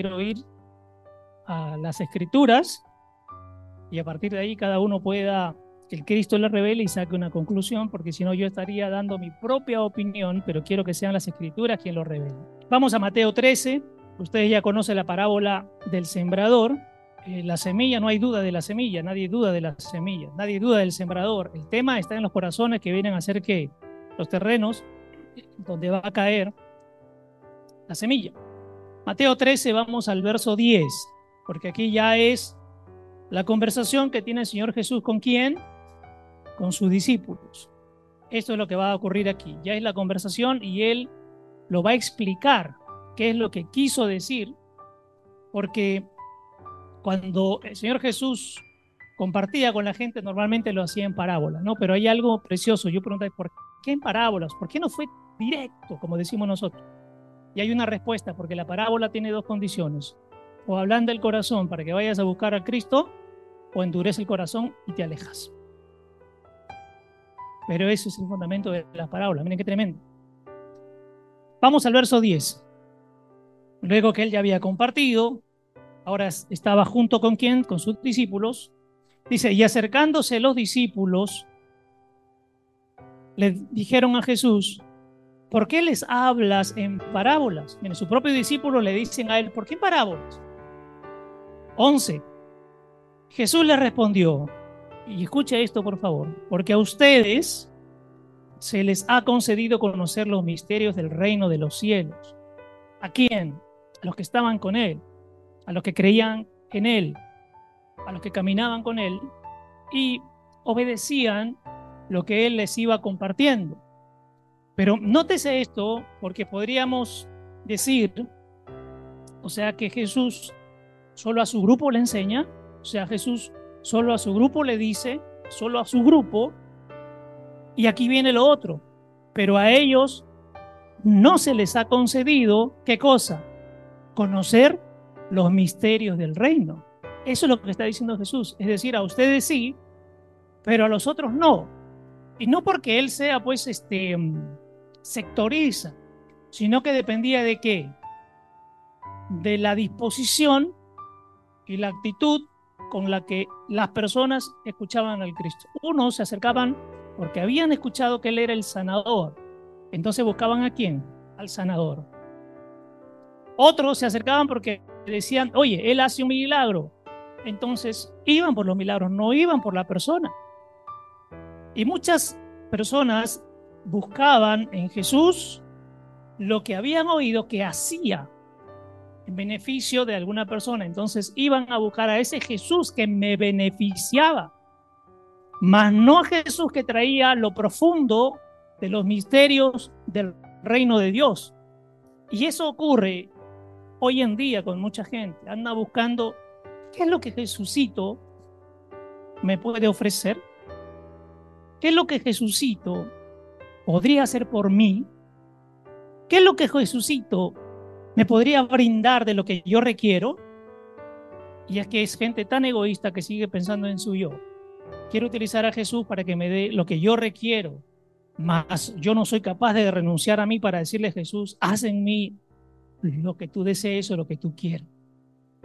quiero ir a las escrituras y a partir de ahí cada uno pueda, que el Cristo le revele y saque una conclusión, porque si no yo estaría dando mi propia opinión, pero quiero que sean las escrituras quien lo revele. Vamos a Mateo 13, ustedes ya conocen la parábola del sembrador. Eh, la semilla, no hay duda de la semilla, nadie duda de la semilla, nadie duda del sembrador. El tema está en los corazones que vienen a ser que los terrenos donde va a caer la semilla. Mateo 13, vamos al verso 10, porque aquí ya es la conversación que tiene el Señor Jesús con quién? Con sus discípulos. Esto es lo que va a ocurrir aquí. Ya es la conversación y Él lo va a explicar qué es lo que quiso decir, porque cuando el Señor Jesús compartía con la gente, normalmente lo hacía en parábolas, ¿no? Pero hay algo precioso. Yo pregunto, ¿por qué en parábolas? ¿Por qué no fue directo, como decimos nosotros? Y hay una respuesta, porque la parábola tiene dos condiciones. O hablan del corazón para que vayas a buscar a Cristo, o endurece el corazón y te alejas. Pero eso es el fundamento de las parábolas. Miren qué tremendo. Vamos al verso 10. Luego que él ya había compartido, ahora estaba junto con quién? Con sus discípulos. Dice, y acercándose los discípulos, le dijeron a Jesús, ¿por qué les hablas en parábolas? Miren, su propio discípulo le dicen a él, ¿por qué en parábolas? 11. Jesús le respondió, y escucha esto por favor, porque a ustedes se les ha concedido conocer los misterios del reino de los cielos. ¿A quién? A los que estaban con Él, a los que creían en Él, a los que caminaban con Él y obedecían lo que Él les iba compartiendo. Pero nótese esto porque podríamos decir, o sea, que Jesús solo a su grupo le enseña, o sea, Jesús solo a su grupo le dice, solo a su grupo, y aquí viene lo otro, pero a ellos no se les ha concedido, ¿qué cosa? Conocer los misterios del reino. Eso es lo que está diciendo Jesús. Es decir, a ustedes sí, pero a los otros no. Y no porque él sea, pues, este, sectoriza, sino que dependía de qué? De la disposición y la actitud con la que las personas escuchaban al Cristo. Unos se acercaban porque habían escuchado que Él era el sanador. Entonces buscaban a quién? Al sanador. Otros se acercaban porque decían, oye, Él hace un milagro. Entonces iban por los milagros, no iban por la persona. Y muchas personas buscaban en Jesús lo que habían oído que hacía en beneficio de alguna persona. Entonces iban a buscar a ese Jesús que me beneficiaba, mas no a Jesús que traía lo profundo de los misterios del reino de Dios. Y eso ocurre hoy en día con mucha gente. Anda buscando qué es lo que Jesucito me puede ofrecer. ¿Qué es lo que Jesucito podría hacer por mí? ¿Qué es lo que Jesucito me podría brindar de lo que yo requiero. Y es que es gente tan egoísta que sigue pensando en su yo. Quiero utilizar a Jesús para que me dé lo que yo requiero, mas yo no soy capaz de renunciar a mí para decirle Jesús, haz en mí lo que tú desees o lo que tú quieras.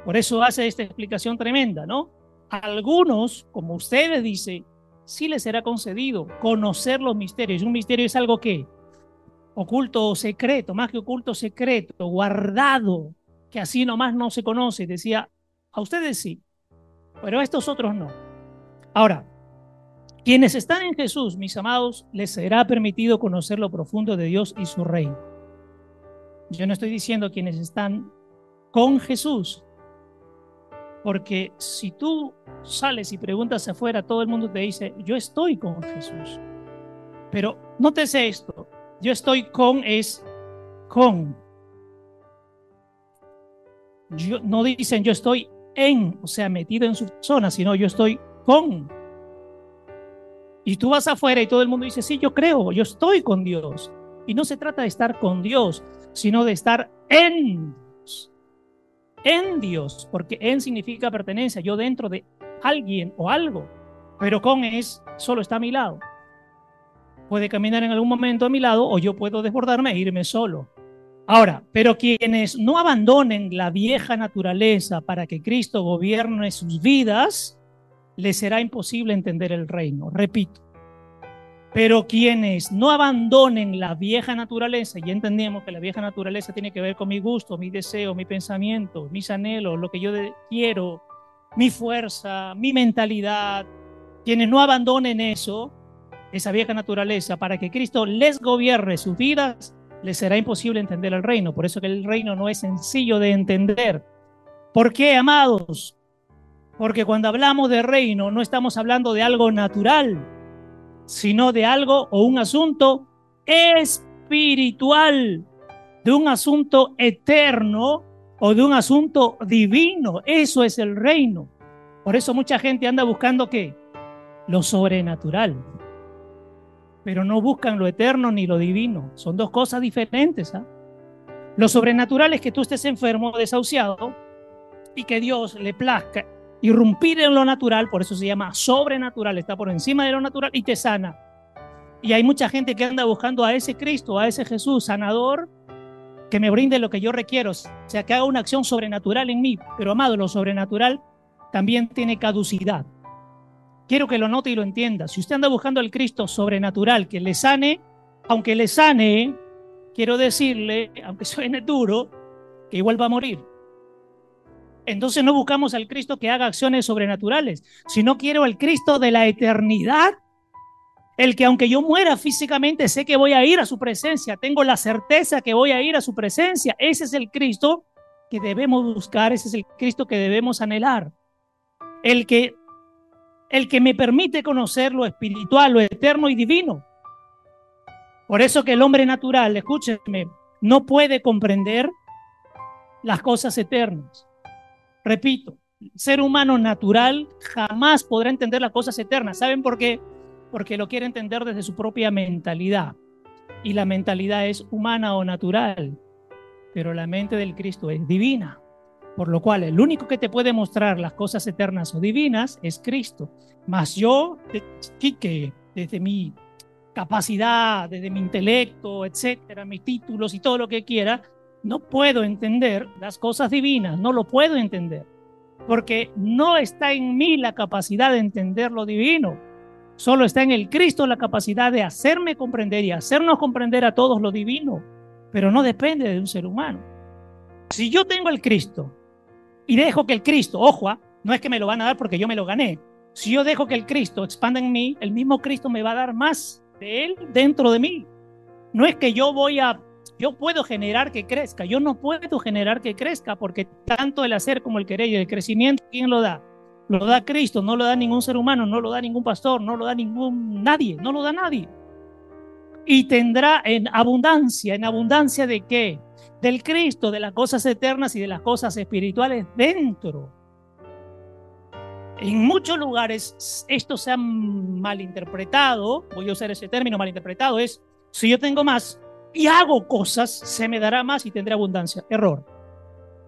Por eso hace esta explicación tremenda, ¿no? algunos, como ustedes dicen, sí les será concedido conocer los misterios. Un misterio es algo que oculto o secreto, más que oculto secreto, guardado, que así nomás no se conoce. Decía, a ustedes sí, pero a estos otros no. Ahora, quienes están en Jesús, mis amados, les será permitido conocer lo profundo de Dios y su reino. Yo no estoy diciendo quienes están con Jesús, porque si tú sales y preguntas afuera, todo el mundo te dice, yo estoy con Jesús. Pero nótese esto, yo estoy con es con. No dicen yo estoy en, o sea, metido en su zona, sino yo estoy con. Y tú vas afuera y todo el mundo dice, sí, yo creo, yo estoy con Dios. Y no se trata de estar con Dios, sino de estar en Dios. En Dios, porque en significa pertenencia, yo dentro de alguien o algo, pero con es solo está a mi lado puede caminar en algún momento a mi lado o yo puedo desbordarme e irme solo. Ahora, pero quienes no abandonen la vieja naturaleza para que Cristo gobierne sus vidas, les será imposible entender el reino. Repito, pero quienes no abandonen la vieja naturaleza, y entendemos que la vieja naturaleza tiene que ver con mi gusto, mi deseo, mi pensamiento, mis anhelos, lo que yo quiero, mi fuerza, mi mentalidad, quienes no abandonen eso, esa vieja naturaleza, para que Cristo les gobierne sus vidas, les será imposible entender el reino. Por eso que el reino no es sencillo de entender. ¿Por qué, amados? Porque cuando hablamos de reino no estamos hablando de algo natural, sino de algo o un asunto espiritual, de un asunto eterno o de un asunto divino. Eso es el reino. Por eso mucha gente anda buscando qué? Lo sobrenatural pero no buscan lo eterno ni lo divino. Son dos cosas diferentes. ¿ah? Lo sobrenatural es que tú estés enfermo, desahuciado, y que Dios le plazca irrumpir en lo natural, por eso se llama sobrenatural, está por encima de lo natural y te sana. Y hay mucha gente que anda buscando a ese Cristo, a ese Jesús sanador, que me brinde lo que yo requiero, o sea, que haga una acción sobrenatural en mí. Pero amado, lo sobrenatural también tiene caducidad. Quiero que lo note y lo entienda. Si usted anda buscando al Cristo sobrenatural que le sane, aunque le sane, quiero decirle, aunque suene duro, que igual va a morir. Entonces no buscamos al Cristo que haga acciones sobrenaturales, sino quiero al Cristo de la eternidad, el que aunque yo muera físicamente, sé que voy a ir a su presencia, tengo la certeza que voy a ir a su presencia. Ese es el Cristo que debemos buscar, ese es el Cristo que debemos anhelar. El que el que me permite conocer lo espiritual, lo eterno y divino. Por eso que el hombre natural, escúcheme, no puede comprender las cosas eternas. Repito, ser humano natural jamás podrá entender las cosas eternas. ¿Saben por qué? Porque lo quiere entender desde su propia mentalidad. Y la mentalidad es humana o natural, pero la mente del Cristo es divina. Por lo cual, el único que te puede mostrar las cosas eternas o divinas es Cristo. Mas yo, que desde mi capacidad, desde mi intelecto, etcétera, mis títulos y todo lo que quiera, no puedo entender las cosas divinas, no lo puedo entender. Porque no está en mí la capacidad de entender lo divino. Solo está en el Cristo la capacidad de hacerme comprender y hacernos comprender a todos lo divino. Pero no depende de un ser humano. Si yo tengo el Cristo y dejo que el Cristo, ojo, ¿ah? no es que me lo van a dar porque yo me lo gané. Si yo dejo que el Cristo expanda en mí, el mismo Cristo me va a dar más de Él dentro de mí. No es que yo voy a, yo puedo generar que crezca, yo no puedo generar que crezca porque tanto el hacer como el querer y el crecimiento, ¿quién lo da? Lo da Cristo, no lo da ningún ser humano, no lo da ningún pastor, no lo da ningún nadie, no lo da nadie. Y tendrá en abundancia, en abundancia de qué? del Cristo, de las cosas eternas y de las cosas espirituales dentro. En muchos lugares esto se ha malinterpretado, voy a usar ese término malinterpretado, es si yo tengo más y hago cosas, se me dará más y tendré abundancia. Error.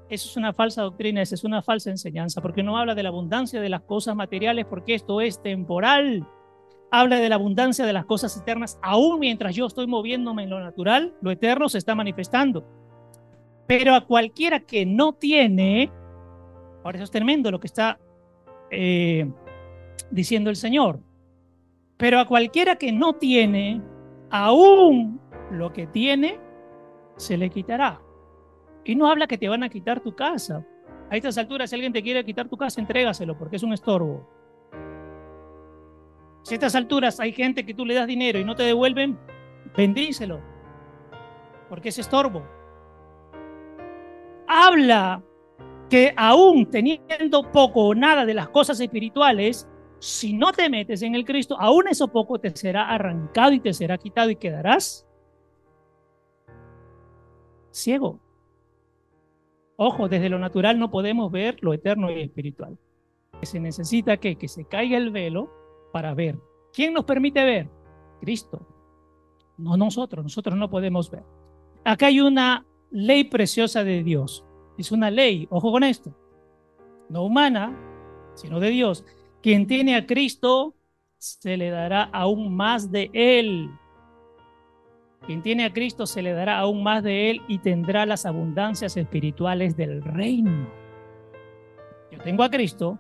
Eso es una falsa doctrina, esa es una falsa enseñanza, porque no habla de la abundancia de las cosas materiales, porque esto es temporal. Habla de la abundancia de las cosas eternas, aún mientras yo estoy moviéndome en lo natural, lo eterno se está manifestando. Pero a cualquiera que no tiene, ahora eso es tremendo lo que está eh, diciendo el Señor, pero a cualquiera que no tiene, aún lo que tiene, se le quitará. Y no habla que te van a quitar tu casa. A estas alturas, si alguien te quiere quitar tu casa, entrégaselo, porque es un estorbo. Si a estas alturas hay gente que tú le das dinero y no te devuelven, bendícelo, porque es estorbo habla que aún teniendo poco o nada de las cosas espirituales, si no te metes en el Cristo, aún eso poco te será arrancado y te será quitado y quedarás ciego. Ojo, desde lo natural no podemos ver lo eterno y espiritual. Se necesita que, que se caiga el velo para ver. ¿Quién nos permite ver? Cristo. No nosotros, nosotros no podemos ver. Acá hay una ley preciosa de Dios. Es una ley, ojo con esto, no humana, sino de Dios. Quien tiene a Cristo, se le dará aún más de Él. Quien tiene a Cristo se le dará aún más de él y tendrá las abundancias espirituales del reino. Yo tengo a Cristo,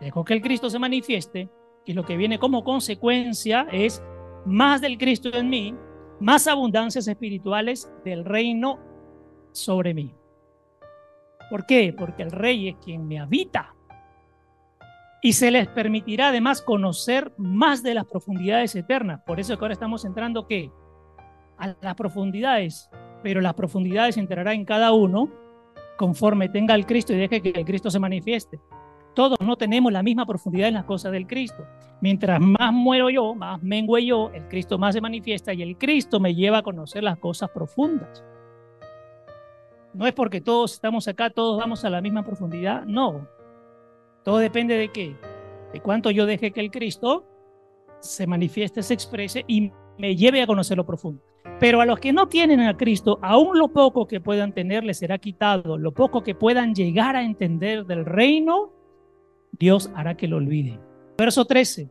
dejo que el Cristo se manifieste y lo que viene como consecuencia es más del Cristo en mí, más abundancias espirituales del reino sobre mí. ¿Por qué? Porque el rey es quien me habita. Y se les permitirá además conocer más de las profundidades eternas. Por eso que ahora estamos entrando ¿qué? A las profundidades. Pero las profundidades entrará en cada uno conforme tenga el Cristo y deje que el Cristo se manifieste. Todos no tenemos la misma profundidad en las cosas del Cristo. Mientras más muero yo, más mengue yo, el Cristo más se manifiesta y el Cristo me lleva a conocer las cosas profundas. No es porque todos estamos acá, todos vamos a la misma profundidad, no. Todo depende de qué, de cuánto yo deje que el Cristo se manifieste, se exprese y me lleve a conocer lo profundo. Pero a los que no tienen a Cristo, aún lo poco que puedan tener les será quitado, lo poco que puedan llegar a entender del reino, Dios hará que lo olviden. Verso 13.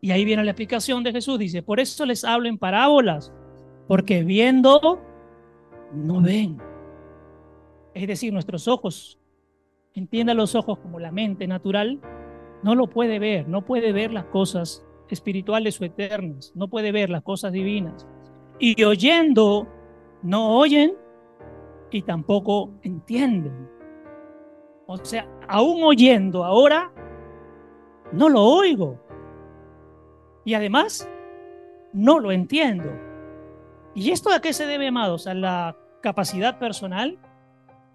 Y ahí viene la explicación de Jesús. Dice, por eso les hablo en parábolas, porque viendo, no ven. Es decir, nuestros ojos, entienda los ojos como la mente natural, no lo puede ver, no puede ver las cosas espirituales o eternas, no puede ver las cosas divinas. Y oyendo, no oyen y tampoco entienden. O sea, aún oyendo ahora, no lo oigo. Y además, no lo entiendo. ¿Y esto a qué se debe, amados? ¿A la capacidad personal?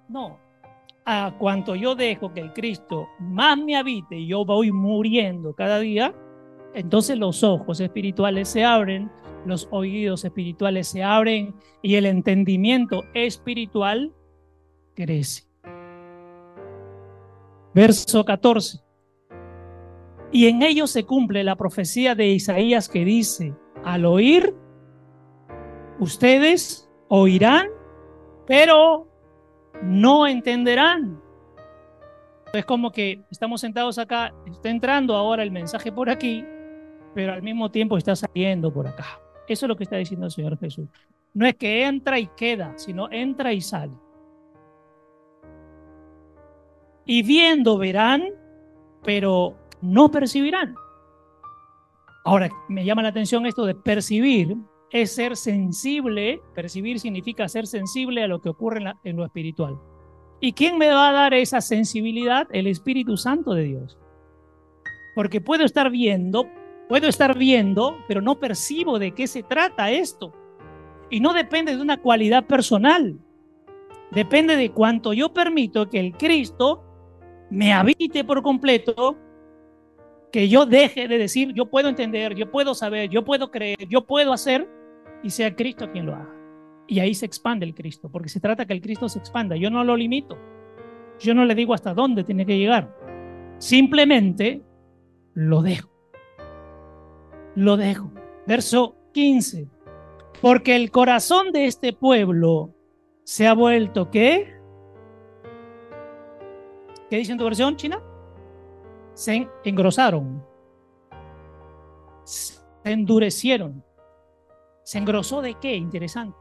No. A cuanto yo dejo que el Cristo más me habite y yo voy muriendo cada día, entonces los ojos espirituales se abren, los oídos espirituales se abren y el entendimiento espiritual crece. Verso 14. Y en ellos se cumple la profecía de Isaías que dice, al oír, ustedes oirán, pero no entenderán. Es como que estamos sentados acá, está entrando ahora el mensaje por aquí, pero al mismo tiempo está saliendo por acá. Eso es lo que está diciendo el Señor Jesús. No es que entra y queda, sino entra y sale. y viendo verán, pero no percibirán. Ahora, me llama la atención esto de percibir, es ser sensible, percibir significa ser sensible a lo que ocurre en, lo espiritual. ¿Y quién me va a dar esa sensibilidad? El Espíritu Santo de Dios. Porque puedo estar viendo, puedo estar viendo, pero no percibo de qué se trata esto. Y no depende de una cualidad personal. Depende de cuánto yo permito que el Cristo me habite por completo, que yo deje de decir, yo puedo entender, yo puedo saber, yo puedo creer, yo puedo hacer, y sea Cristo quien lo haga. Y ahí se expande el Cristo, porque se trata que el Cristo se expanda. Yo no lo limito. Yo no le digo hasta dónde tiene que llegar. Simplemente lo dejo. Lo dejo. Verso 15. Porque el corazón de este pueblo se ha vuelto, ¿qué? ¿Qué dice en tu versión china? Se engrosaron. Se endurecieron. ¿Se engrosó de qué? Interesante.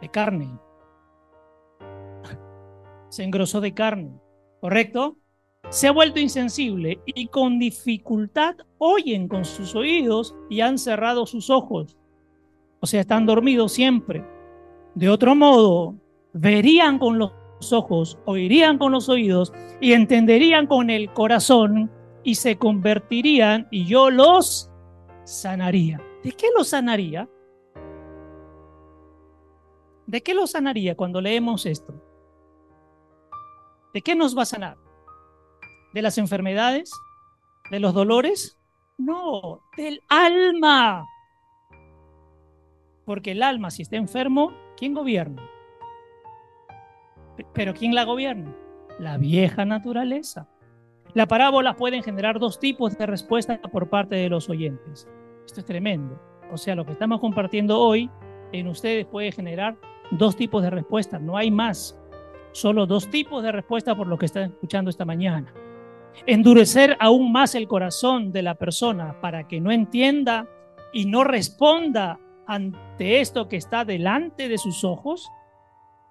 De carne. Se engrosó de carne. ¿Correcto? Se ha vuelto insensible y con dificultad oyen con sus oídos y han cerrado sus ojos. O sea, están dormidos siempre. De otro modo, verían con los ojos, oirían con los oídos y entenderían con el corazón y se convertirían y yo los sanaría. ¿De qué los sanaría? ¿De qué los sanaría cuando leemos esto? ¿De qué nos va a sanar? ¿De las enfermedades? ¿De los dolores? No, del alma. Porque el alma, si está enfermo, ¿quién gobierna? Pero ¿quién la gobierna? La vieja naturaleza. Las parábolas pueden generar dos tipos de respuesta por parte de los oyentes. Esto es tremendo. O sea, lo que estamos compartiendo hoy en ustedes puede generar dos tipos de respuesta. No hay más. Solo dos tipos de respuesta por lo que están escuchando esta mañana. Endurecer aún más el corazón de la persona para que no entienda y no responda ante esto que está delante de sus ojos?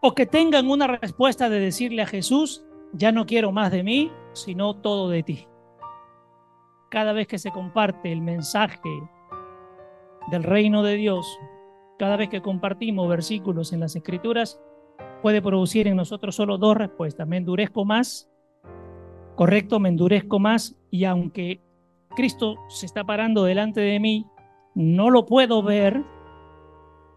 ¿O que tengan una respuesta de decirle a Jesús, ya no quiero más de mí, sino todo de ti? Cada vez que se comparte el mensaje del reino de Dios, cada vez que compartimos versículos en las escrituras, puede producir en nosotros solo dos respuestas. Me endurezco más, correcto, me endurezco más y aunque Cristo se está parando delante de mí, no lo puedo ver.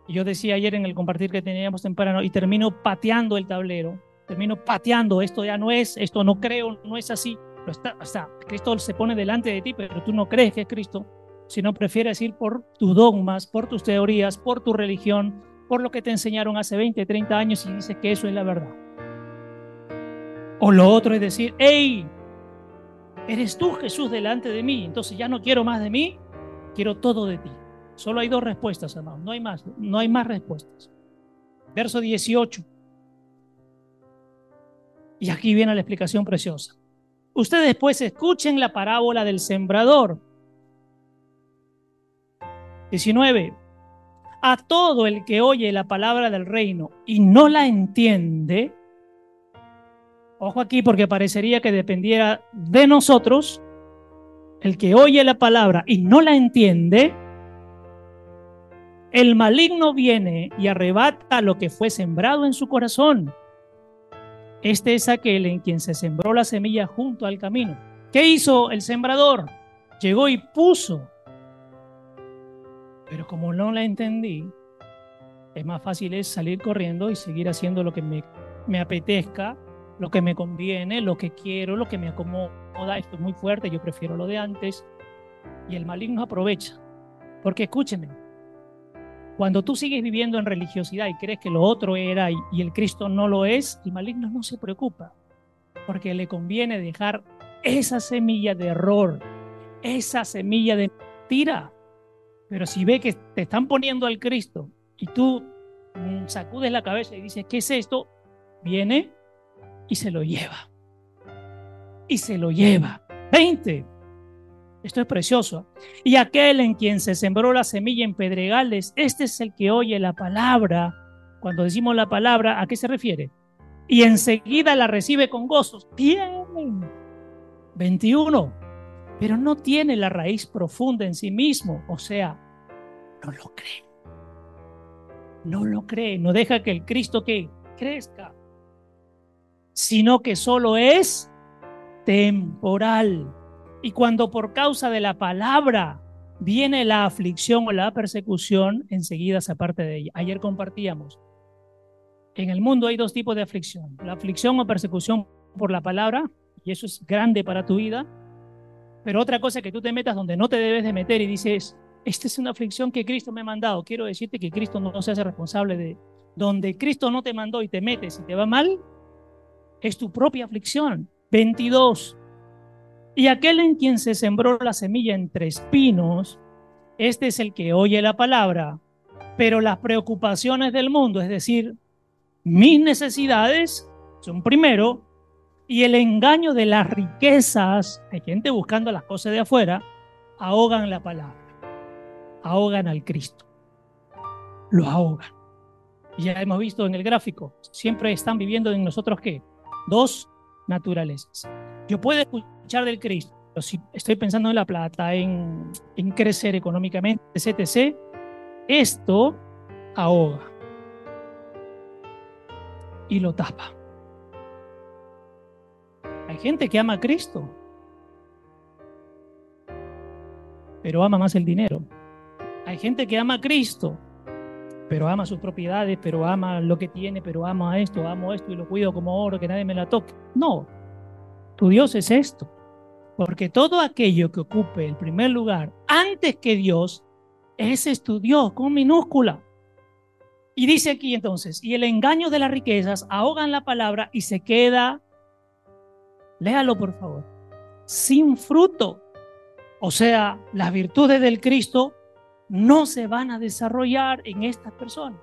Yo decía ayer en el compartir que teníamos temprano y termino pateando el tablero, termino pateando, esto ya no es, esto no creo, no es así. Cristo se pone delante de ti, pero tú no crees que es Cristo, sino prefieres ir por tus dogmas, por tus teorías, por tu religión, por lo que te enseñaron hace 20, 30 años y dices que eso es la verdad. O lo otro es decir, hey, eres tú Jesús delante de mí, entonces ya no quiero más de mí, quiero todo de ti. Solo hay dos respuestas, hermanos, no hay más, no hay más respuestas. Verso 18. Y aquí viene la explicación preciosa. Ustedes después escuchen la parábola del sembrador. 19 a todo el que oye la palabra del reino y no la entiende, ojo aquí porque parecería que dependiera de nosotros, el que oye la palabra y no la entiende, el maligno viene y arrebata lo que fue sembrado en su corazón. Este es aquel en quien se sembró la semilla junto al camino. ¿Qué hizo el sembrador? Llegó y puso pero como no la entendí, es más fácil es salir corriendo y seguir haciendo lo que me, me apetezca, lo que me conviene, lo que quiero, lo que me acomoda. Esto es muy fuerte, yo prefiero lo de antes. Y el maligno aprovecha. Porque escúcheme, cuando tú sigues viviendo en religiosidad y crees que lo otro era y, y el Cristo no lo es, el maligno no se preocupa. Porque le conviene dejar esa semilla de error, esa semilla de mentira pero si ve que te están poniendo al Cristo y tú mm, sacudes la cabeza y dices, ¿qué es esto? Viene y se lo lleva. Y se lo lleva. 20. Esto es precioso. Y aquel en quien se sembró la semilla en pedregales, este es el que oye la palabra. Cuando decimos la palabra, ¿a qué se refiere? Y enseguida la recibe con gozos. Bien. 21 pero no tiene la raíz profunda en sí mismo, o sea, no lo cree. No lo cree, no deja que el Cristo que crezca, sino que solo es temporal. Y cuando por causa de la palabra viene la aflicción o la persecución, enseguida se aparte de ella. Ayer compartíamos. En el mundo hay dos tipos de aflicción. La aflicción o persecución por la palabra, y eso es grande para tu vida, pero otra cosa que tú te metas donde no te debes de meter y dices, esta es una aflicción que Cristo me ha mandado. Quiero decirte que Cristo no se hace responsable de donde Cristo no te mandó y te metes y te va mal, es tu propia aflicción. 22. Y aquel en quien se sembró la semilla entre espinos, este es el que oye la palabra, pero las preocupaciones del mundo, es decir, mis necesidades, son primero, y el engaño de las riquezas, hay gente buscando las cosas de afuera, ahogan la palabra, ahogan al Cristo, lo ahogan. Ya hemos visto en el gráfico, siempre están viviendo en nosotros qué? Dos naturalezas. Yo puedo escuchar del Cristo, pero si estoy pensando en la plata, en, crecer económicamente, etc., esto ahoga y lo tapa. Hay gente que ama a Cristo, pero ama más el dinero. Hay gente que ama a Cristo, pero ama sus propiedades, pero ama lo que tiene, pero ama esto, amo esto y lo cuido como oro, que nadie me la toque. No, tu Dios es esto. Porque todo aquello que ocupe el primer lugar antes que Dios, ese es tu Dios con minúscula. Y dice aquí entonces, y el engaño de las riquezas ahogan la palabra y se queda Léalo, por favor. Sin fruto. O sea, las virtudes del Cristo no se van a desarrollar en estas personas.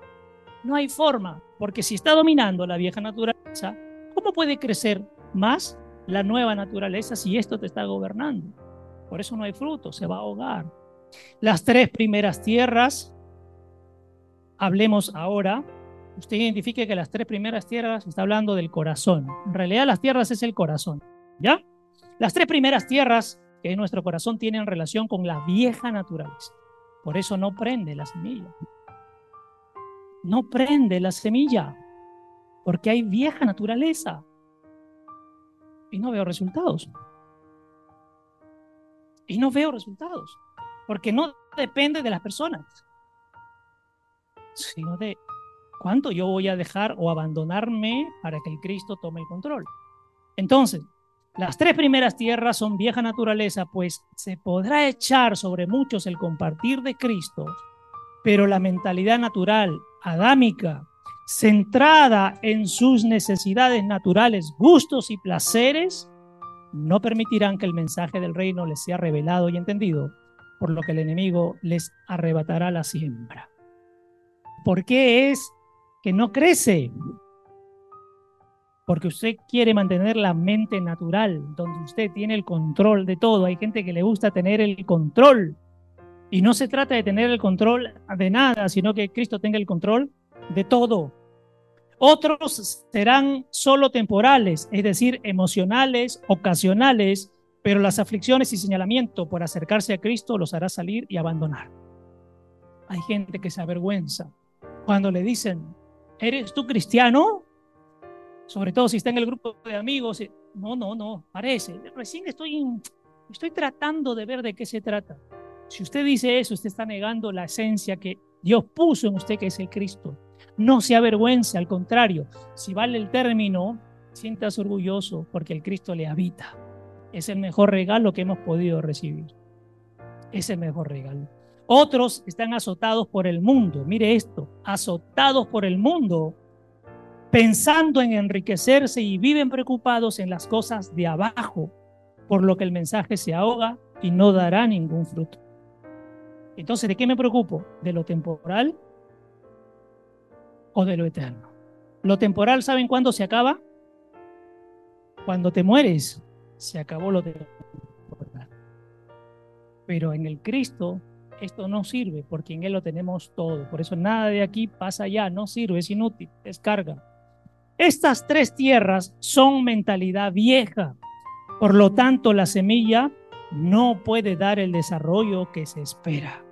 No hay forma, porque si está dominando la vieja naturaleza, ¿cómo puede crecer más la nueva naturaleza si esto te está gobernando? Por eso no hay fruto, se va a ahogar. Las tres primeras tierras hablemos ahora, usted identifique que las tres primeras tierras está hablando del corazón. En realidad las tierras es el corazón, ¿ya? Las tres primeras tierras que en nuestro corazón tienen relación con la vieja naturaleza. Por eso no prende la semilla. No prende la semilla, porque hay vieja naturaleza. Y no veo resultados. Y no veo resultados, porque no depende de las personas, sino de cuánto yo voy a dejar o abandonarme para que el Cristo tome el control. Entonces, las tres primeras tierras son vieja naturaleza, pues se podrá echar sobre muchos el compartir de Cristo, pero la mentalidad natural, adámica, centrada en sus necesidades naturales, gustos y placeres, no permitirán que el mensaje del reino les sea revelado y entendido, por lo que el enemigo les arrebatará la siembra. ¿Por qué es que no crece? Porque usted quiere mantener la mente natural, donde usted tiene el control de todo. Hay gente que le gusta tener el control. Y no se trata de tener el control de nada, sino que Cristo tenga el control de todo. Otros serán solo temporales, es decir, emocionales, ocasionales, pero las aflicciones y señalamiento por acercarse a Cristo los hará salir y abandonar. Hay gente que se avergüenza cuando le dicen, ¿eres tú cristiano? Sobre todo si está en el grupo de amigos, eh, no, no, no, parece, recién estoy, estoy tratando de ver de qué se trata. Si usted dice eso, usted está negando la esencia que Dios puso en usted, que es el Cristo. No se avergüence, al contrario, si vale el término, sientas orgulloso porque el Cristo le habita. Es el mejor regalo que hemos podido recibir. Es el mejor regalo. Otros están azotados por el mundo. Mire esto, azotados por el mundo pensando en enriquecerse y viven preocupados en las cosas de abajo, por lo que el mensaje se ahoga y no dará ningún fruto. Entonces, ¿de qué me preocupo? ¿De lo temporal o de lo eterno? Lo temporal, ¿saben cuándo se acaba? Cuando te mueres, se acabó lo temporal. Pero en el Cristo esto no sirve porque en Él lo tenemos todo. Por eso nada de aquí pasa ya, no sirve, es inútil, es carga. Estas tres tierras son mentalidad vieja. Por lo tanto, la semilla no puede dar el desarrollo que se espera.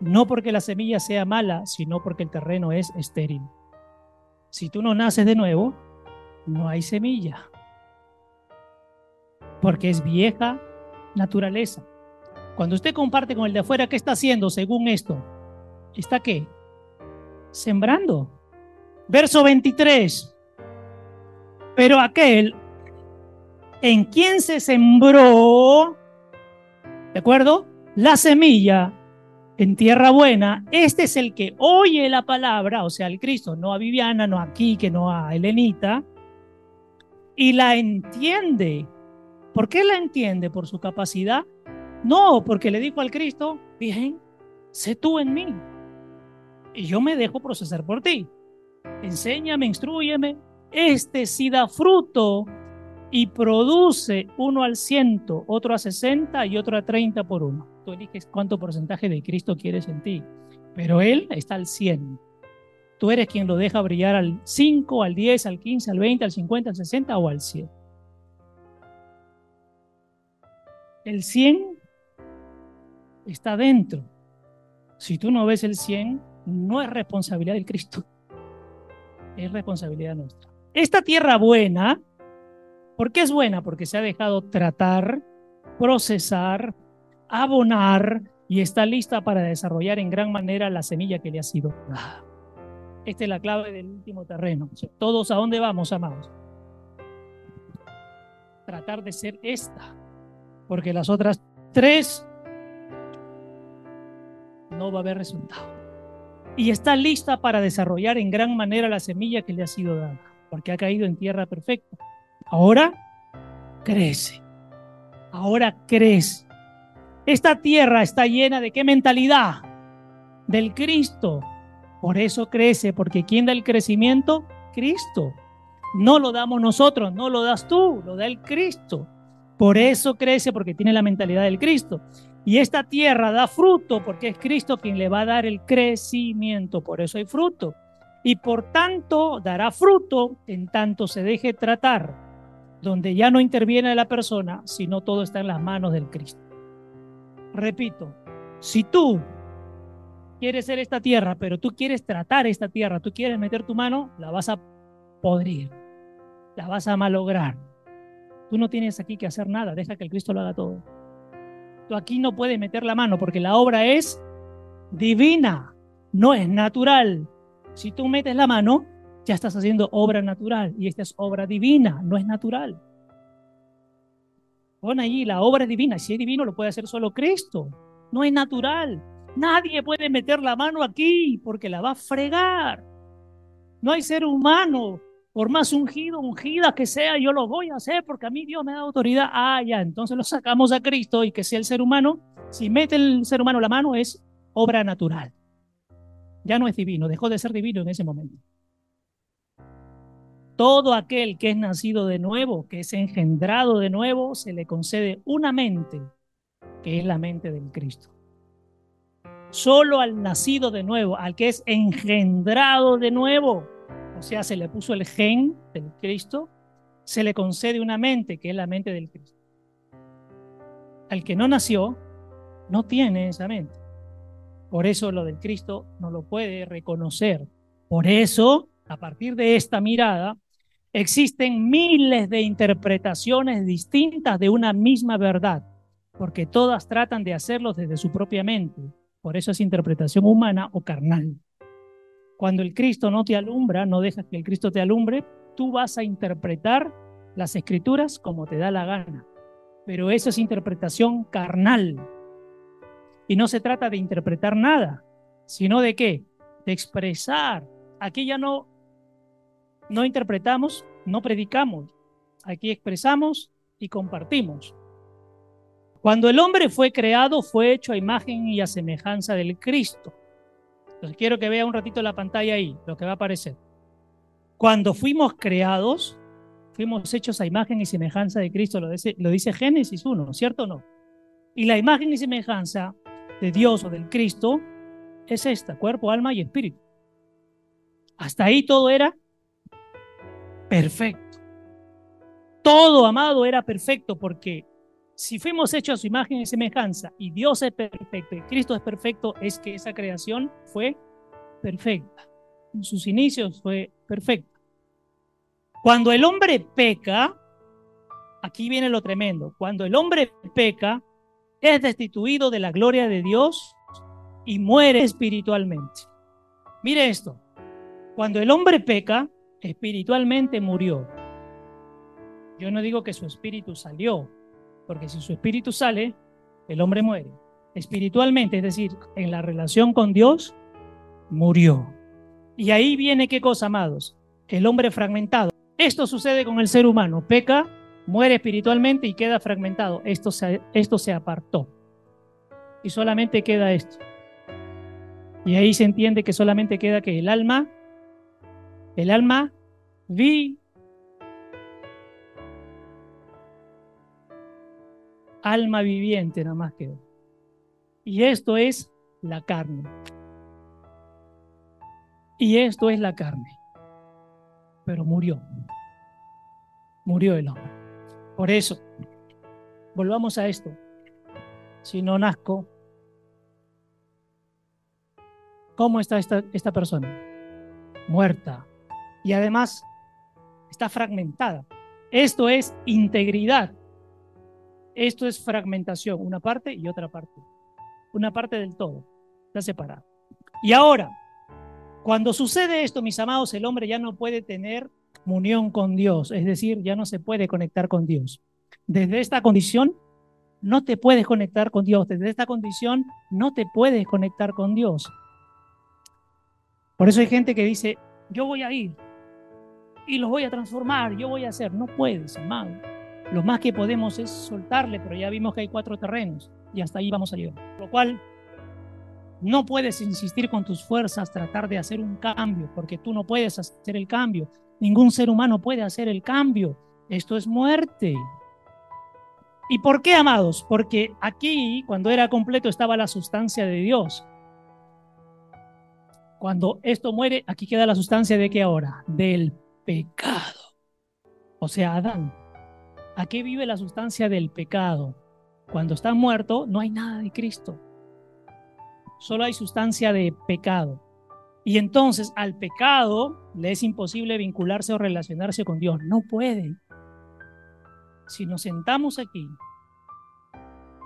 No porque la semilla sea mala, sino porque el terreno es estéril. Si tú no naces de nuevo, no hay semilla. Porque es vieja naturaleza. Cuando usted comparte con el de afuera, ¿qué está haciendo según esto? ¿Está qué? Sembrando. Verso 23. Pero aquel en quien se sembró, ¿de acuerdo? La semilla en tierra buena, este es el que oye la palabra, o sea, el Cristo, no a Viviana, no a Quique, no a Elenita, y la entiende. ¿Por qué la entiende? ¿Por su capacidad? No, porque le dijo al Cristo, bien, sé tú en mí, y yo me dejo procesar por ti. Enséñame, instruyeme, este sí da fruto y produce uno al ciento, otro a sesenta y otro a treinta por uno. Tú eliges cuánto porcentaje de Cristo quieres en ti, pero Él está al cien. Tú eres quien lo deja brillar al 5, al 10, al 15, al 20, al 50, al 60 o al 100. El 100 está dentro. Si tú no ves el 100, no es responsabilidad del Cristo, es responsabilidad nuestra. Esta tierra buena, ¿por qué es buena? Porque se ha dejado tratar, procesar, abonar y está lista para desarrollar en gran manera la semilla que le ha sido dada. Esta es la clave del último terreno. Todos a dónde vamos, amados. Tratar de ser esta, porque las otras tres no va a haber resultado. Y está lista para desarrollar en gran manera la semilla que le ha sido dada porque ha caído en tierra perfecta. Ahora crece. Ahora crece. Esta tierra está llena de qué mentalidad? Del Cristo. Por eso crece, porque ¿quién da el crecimiento? Cristo. No lo damos nosotros, no lo das tú, lo da el Cristo. Por eso crece, porque tiene la mentalidad del Cristo. Y esta tierra da fruto porque es Cristo quien le va a dar el crecimiento, por eso hay fruto. Y por tanto dará fruto en tanto se deje tratar, donde ya no interviene la persona, sino todo está en las manos del Cristo. Repito, si tú quieres ser esta tierra, pero tú quieres tratar esta tierra, tú quieres meter tu mano, la vas a podrir, la vas a malograr. Tú no tienes aquí que hacer nada, deja que el Cristo lo haga todo. Tú aquí no puedes meter la mano porque la obra es divina, no es natural. Si tú metes la mano, ya estás haciendo obra natural y esta es obra divina, no es natural. Pon allí, la obra divina. Si es divino, lo puede hacer solo Cristo. No es natural. Nadie puede meter la mano aquí porque la va a fregar. No hay ser humano, por más ungido, ungida que sea, yo lo voy a hacer porque a mí Dios me da autoridad. Ah, ya, entonces lo sacamos a Cristo y que sea el ser humano. Si mete el ser humano la mano es obra natural. Ya no es divino, dejó de ser divino en ese momento. Todo aquel que es nacido de nuevo, que es engendrado de nuevo, se le concede una mente, que es la mente del Cristo. Solo al nacido de nuevo, al que es engendrado de nuevo, o sea, se le puso el gen del Cristo, se le concede una mente, que es la mente del Cristo. Al que no nació, no tiene esa mente. Por eso lo del Cristo no lo puede reconocer. Por eso, a partir de esta mirada, existen miles de interpretaciones distintas de una misma verdad, porque todas tratan de hacerlo desde su propia mente. Por eso es interpretación humana o carnal. Cuando el Cristo no te alumbra, no dejas que el Cristo te alumbre, tú vas a interpretar las escrituras como te da la gana. Pero eso es interpretación carnal. Y no se trata de interpretar nada, sino de qué? De expresar. Aquí ya no, no interpretamos, no predicamos. Aquí expresamos y compartimos. Cuando el hombre fue creado, fue hecho a imagen y a semejanza del Cristo. Entonces quiero que vea un ratito la pantalla ahí, lo que va a aparecer. Cuando fuimos creados, fuimos hechos a imagen y semejanza de Cristo, lo dice, lo dice Génesis 1, ¿cierto o no? Y la imagen y semejanza de Dios o del Cristo es esta, cuerpo, alma y espíritu. Hasta ahí todo era perfecto. Todo, amado, era perfecto porque si fuimos hechos a su imagen y semejanza y Dios es perfecto y Cristo es perfecto, es que esa creación fue perfecta. En sus inicios fue perfecta. Cuando el hombre peca, aquí viene lo tremendo, cuando el hombre peca, es destituido de la gloria de Dios y muere espiritualmente. Mire esto, cuando el hombre peca, espiritualmente murió. Yo no digo que su espíritu salió, porque si su espíritu sale, el hombre muere. Espiritualmente, es decir, en la relación con Dios, murió. Y ahí viene qué cosa, amados, el hombre fragmentado. Esto sucede con el ser humano, peca, muere espiritualmente y queda fragmentado. Esto se, esto se apartó. Y solamente queda esto. Y ahí se entiende que solamente queda que el alma, el alma vi alma viviente nada más quedó. Y esto es la carne. Y esto es la carne. Pero murió. Murió el hombre. Por eso, volvamos a esto. Si no nazco, ¿cómo está esta, esta persona? Muerta. Y además está fragmentada. Esto es integridad. Esto es fragmentación, una parte y otra parte. Una parte del todo. Está separada. Y ahora, cuando sucede esto, mis amados, el hombre ya no puede tener unión con Dios, es decir, ya no se puede conectar con Dios. Desde esta condición no te puedes conectar con Dios, desde esta condición no te puedes conectar con Dios. Por eso hay gente que dice, yo voy a ir y los voy a transformar, yo voy a hacer. No puedes, amado. Lo más que podemos es soltarle, pero ya vimos que hay cuatro terrenos y hasta ahí vamos a llegar. Lo cual no puedes insistir con tus fuerzas, tratar de hacer un cambio, porque tú no puedes hacer el cambio. Ningún ser humano puede hacer el cambio. Esto es muerte. ¿Y por qué, amados? Porque aquí, cuando era completo, estaba la sustancia de Dios. Cuando esto muere, aquí queda la sustancia de qué ahora? Del pecado. O sea, Adán. Aquí vive la sustancia del pecado. Cuando está muerto, no hay nada de Cristo. Solo hay sustancia de pecado. Y entonces al pecado le es imposible vincularse o relacionarse con Dios. No puede. Si nos sentamos aquí,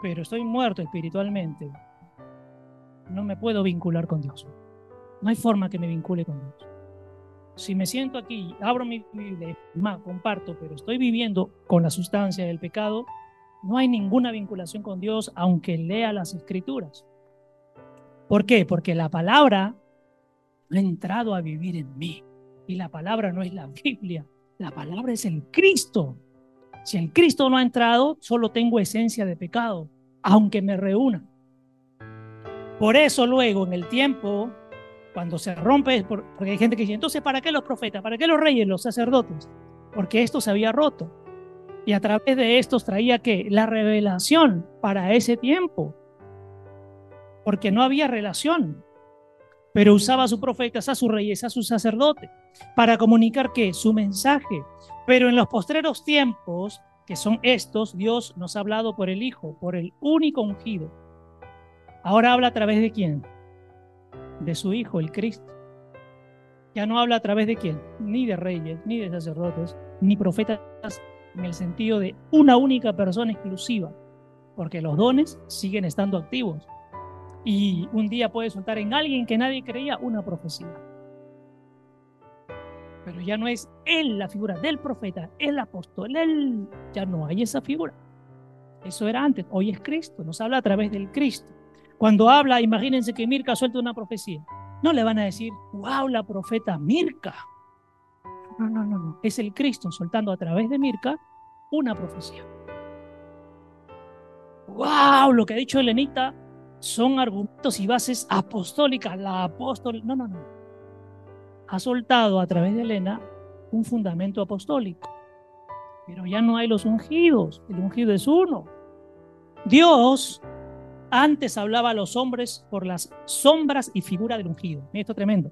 pero estoy muerto espiritualmente, no me puedo vincular con Dios. No hay forma que me vincule con Dios. Si me siento aquí, abro mi Biblia, comparto, pero estoy viviendo con la sustancia del pecado, no hay ninguna vinculación con Dios aunque lea las escrituras. ¿Por qué? Porque la palabra ha entrado a vivir en mí. Y la palabra no es la Biblia, la palabra es el Cristo. Si el Cristo no ha entrado, solo tengo esencia de pecado, aunque me reúna. Por eso luego en el tiempo, cuando se rompe, porque hay gente que dice, entonces, ¿para qué los profetas? ¿Para qué los reyes, los sacerdotes? Porque esto se había roto. Y a través de estos traía que la revelación para ese tiempo porque no había relación. Pero usaba a sus profetas, a sus reyes, a sus sacerdotes, para comunicar que su mensaje. Pero en los postreros tiempos, que son estos, Dios nos ha hablado por el Hijo, por el único ungido. Ahora habla a través de quién? De su Hijo, el Cristo. Ya no habla a través de quién? Ni de reyes, ni de sacerdotes, ni profetas en el sentido de una única persona exclusiva, porque los dones siguen estando activos y un día puede soltar en alguien que nadie creía una profecía. Pero ya no es él la figura del profeta, el apóstol, él ya no hay esa figura. Eso era antes, hoy es Cristo, nos habla a través del Cristo. Cuando habla, imagínense que Mirka suelta una profecía. No le van a decir, wow, la profeta Mirka. No, no, no, no. Es el Cristo soltando a través de Mirka una profecía. Wow, lo que ha dicho Elenita son argumentos y bases apostólicas. La apóstol, no, no, no. Ha soltado a través de Elena un fundamento apostólico. Pero ya no hay los ungidos. El ungido es uno. Dios antes hablaba a los hombres por las sombras y figura del ungido. Esto es tremendo.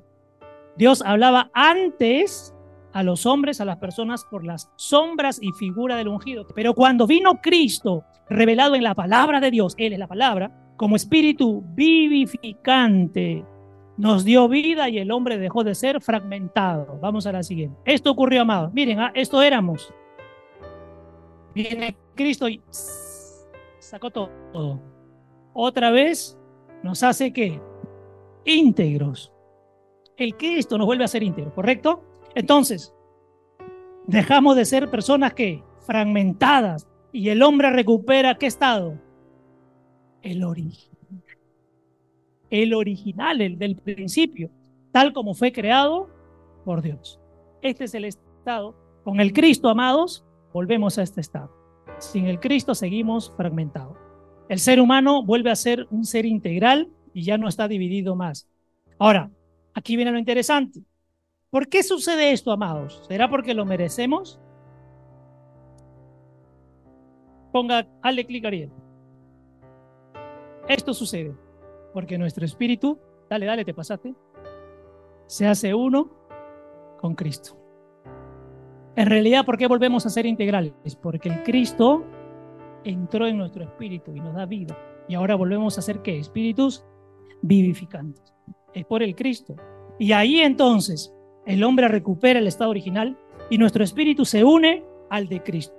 Dios hablaba antes a los hombres, a las personas por las sombras y figura del ungido. Pero cuando vino Cristo revelado en la palabra de Dios, Él es la palabra, como espíritu vivificante, nos dio vida y el hombre dejó de ser fragmentado. Vamos a la siguiente. Esto ocurrió, amados. Miren, ah, esto éramos. Viene Cristo y sacó todo. Otra vez nos hace que íntegros. El Cristo nos vuelve a ser íntegros, ¿correcto? Entonces, dejamos de ser personas que fragmentadas y el hombre recupera qué estado? El original. El original, el del principio, tal como fue creado por Dios. Este es el estado. Con el Cristo, amados, volvemos a este estado. Sin el Cristo seguimos fragmentados. El ser humano vuelve a ser un ser integral y ya no está dividido más. Ahora, aquí viene lo interesante. ¿Por qué sucede esto, amados? ¿Será porque lo merecemos? Ponga, hazle clic, Ariel. Esto sucede porque nuestro espíritu, dale, dale, te pasaste, se hace uno con Cristo. En realidad, ¿por qué volvemos a ser integrales? Porque el Cristo entró en nuestro espíritu y nos da vida. Y ahora volvemos a ser qué? Espíritus vivificantes. Es por el Cristo. Y ahí entonces el hombre recupera el estado original y nuestro espíritu se une al de Cristo.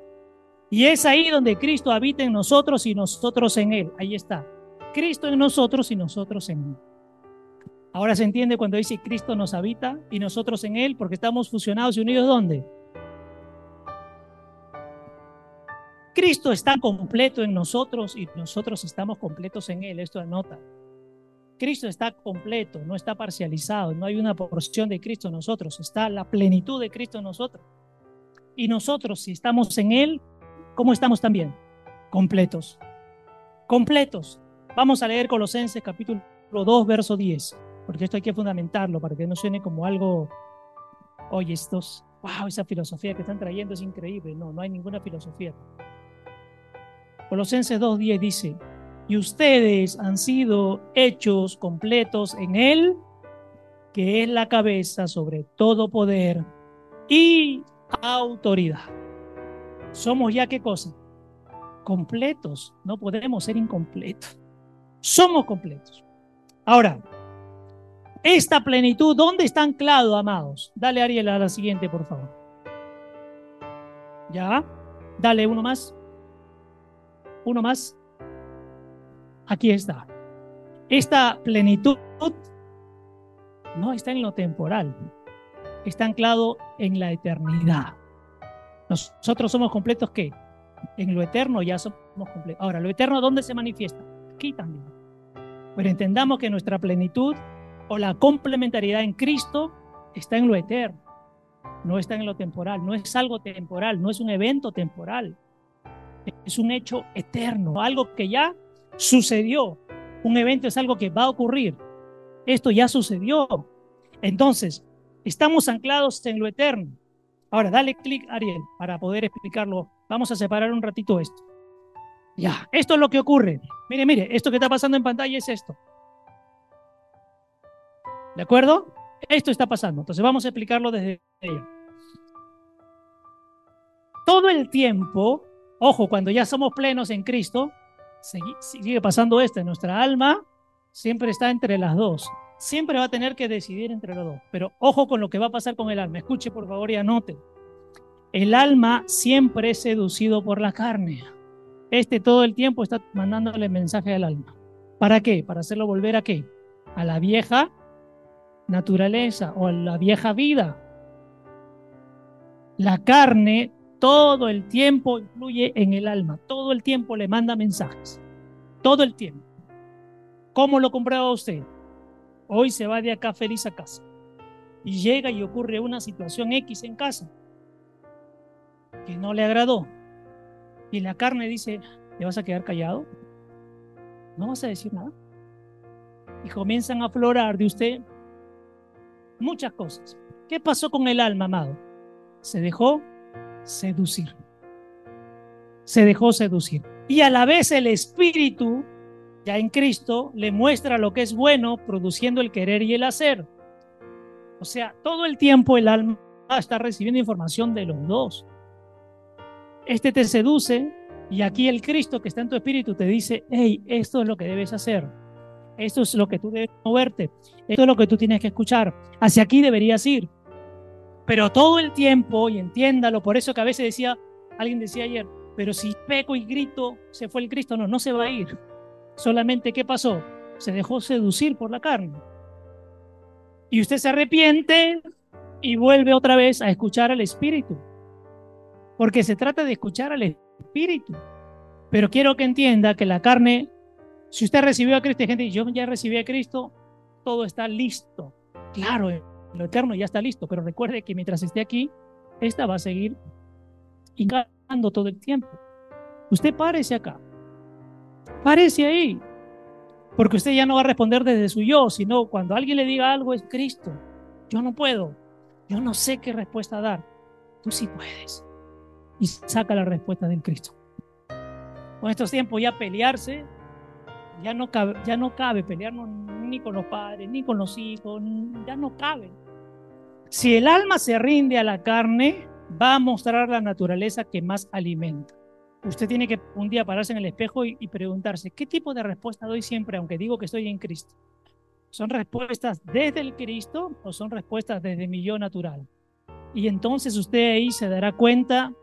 Y es ahí donde Cristo habita en nosotros y nosotros en Él. Ahí está. Cristo en nosotros y nosotros en Él. Ahora se entiende cuando dice Cristo nos habita y nosotros en Él, porque estamos fusionados y unidos ¿dónde? Cristo está completo en nosotros y nosotros estamos completos en Él. Esto anota. Cristo está completo, no está parcializado, no hay una porción de Cristo en nosotros, está la plenitud de Cristo en nosotros. Y nosotros, si estamos en Él, ¿cómo estamos también? Completos. Completos. Vamos a leer Colosenses capítulo 2, verso 10, porque esto hay que fundamentarlo para que no suene como algo, oye, estos, wow, esa filosofía que están trayendo es increíble. No, no hay ninguna filosofía. Colosenses 2.10 dice, y ustedes han sido hechos completos en Él, que es la cabeza sobre todo poder y autoridad. Somos ya qué cosa? Completos, no podemos ser incompletos. Somos completos. Ahora, esta plenitud, ¿dónde está anclado, amados? Dale, Ariel, a la siguiente, por favor. ¿Ya? Dale uno más. Uno más. Aquí está. Esta plenitud no está en lo temporal, está anclado en la eternidad. Nosotros somos completos ¿qué? En lo eterno ya somos completos. Ahora, lo eterno, ¿dónde se manifiesta? Aquí también. Pero entendamos que nuestra plenitud o la complementariedad en Cristo está en lo eterno, no está en lo temporal, no es algo temporal, no es un evento temporal, es un hecho eterno, algo que ya sucedió. Un evento es algo que va a ocurrir. Esto ya sucedió. Entonces, estamos anclados en lo eterno. Ahora, dale clic, Ariel, para poder explicarlo. Vamos a separar un ratito esto. Ya, esto es lo que ocurre. Mire, mire, esto que está pasando en pantalla es esto. ¿De acuerdo? Esto está pasando. Entonces vamos a explicarlo desde ella. Todo el tiempo, ojo, cuando ya somos plenos en Cristo, sigue pasando esto. Nuestra alma siempre está entre las dos. Siempre va a tener que decidir entre los dos. Pero ojo con lo que va a pasar con el alma. Escuche por favor y anote. El alma siempre es seducido por la carne. Este todo el tiempo está mandándole mensaje al alma. ¿Para qué? Para hacerlo volver a qué? A la vieja naturaleza o a la vieja vida. La carne todo el tiempo influye en el alma, todo el tiempo le manda mensajes, todo el tiempo. ¿Cómo lo comprueba usted? Hoy se va de acá feliz a casa y llega y ocurre una situación X en casa que no le agradó. Y la carne dice, ¿te vas a quedar callado? ¿No vas a decir nada? Y comienzan a aflorar de usted muchas cosas. ¿Qué pasó con el alma, amado? Se dejó seducir. Se dejó seducir. Y a la vez el espíritu, ya en Cristo, le muestra lo que es bueno, produciendo el querer y el hacer. O sea, todo el tiempo el alma está recibiendo información de los dos. Este te seduce y aquí el Cristo que está en tu espíritu te dice, hey, esto es lo que debes hacer. Esto es lo que tú debes moverte. Esto es lo que tú tienes que escuchar. Hacia aquí deberías ir. Pero todo el tiempo, y entiéndalo, por eso que a veces decía, alguien decía ayer, pero si peco y grito, se fue el Cristo. No, no se va a ir. Solamente, ¿qué pasó? Se dejó seducir por la carne. Y usted se arrepiente y vuelve otra vez a escuchar al Espíritu. Porque se trata de escuchar al Espíritu. Pero quiero que entienda que la carne si usted recibió a Cristo, gente, yo ya recibí a Cristo, todo está listo. Claro, lo eterno ya está listo, pero recuerde que mientras esté aquí, esta va a seguir hincando todo el tiempo. Usted párese acá. Párese ahí. Porque usted ya no va a responder desde su yo, sino cuando alguien le diga algo es Cristo. Yo no puedo. Yo no sé qué respuesta dar. Tú sí puedes. Y saca la respuesta del Cristo. Con estos tiempos ya pelearse ya no cabe, ya no cabe pelearnos ni con los padres, ni con los hijos, ya no cabe. Si el alma se rinde a la carne, va a mostrar la naturaleza que más alimenta. Usted tiene que un día pararse en el espejo y, y preguntarse, ¿qué tipo de respuesta doy siempre, aunque digo que estoy en Cristo? ¿Son respuestas desde el Cristo o son respuestas desde mi yo natural? Y entonces usted ahí se dará cuenta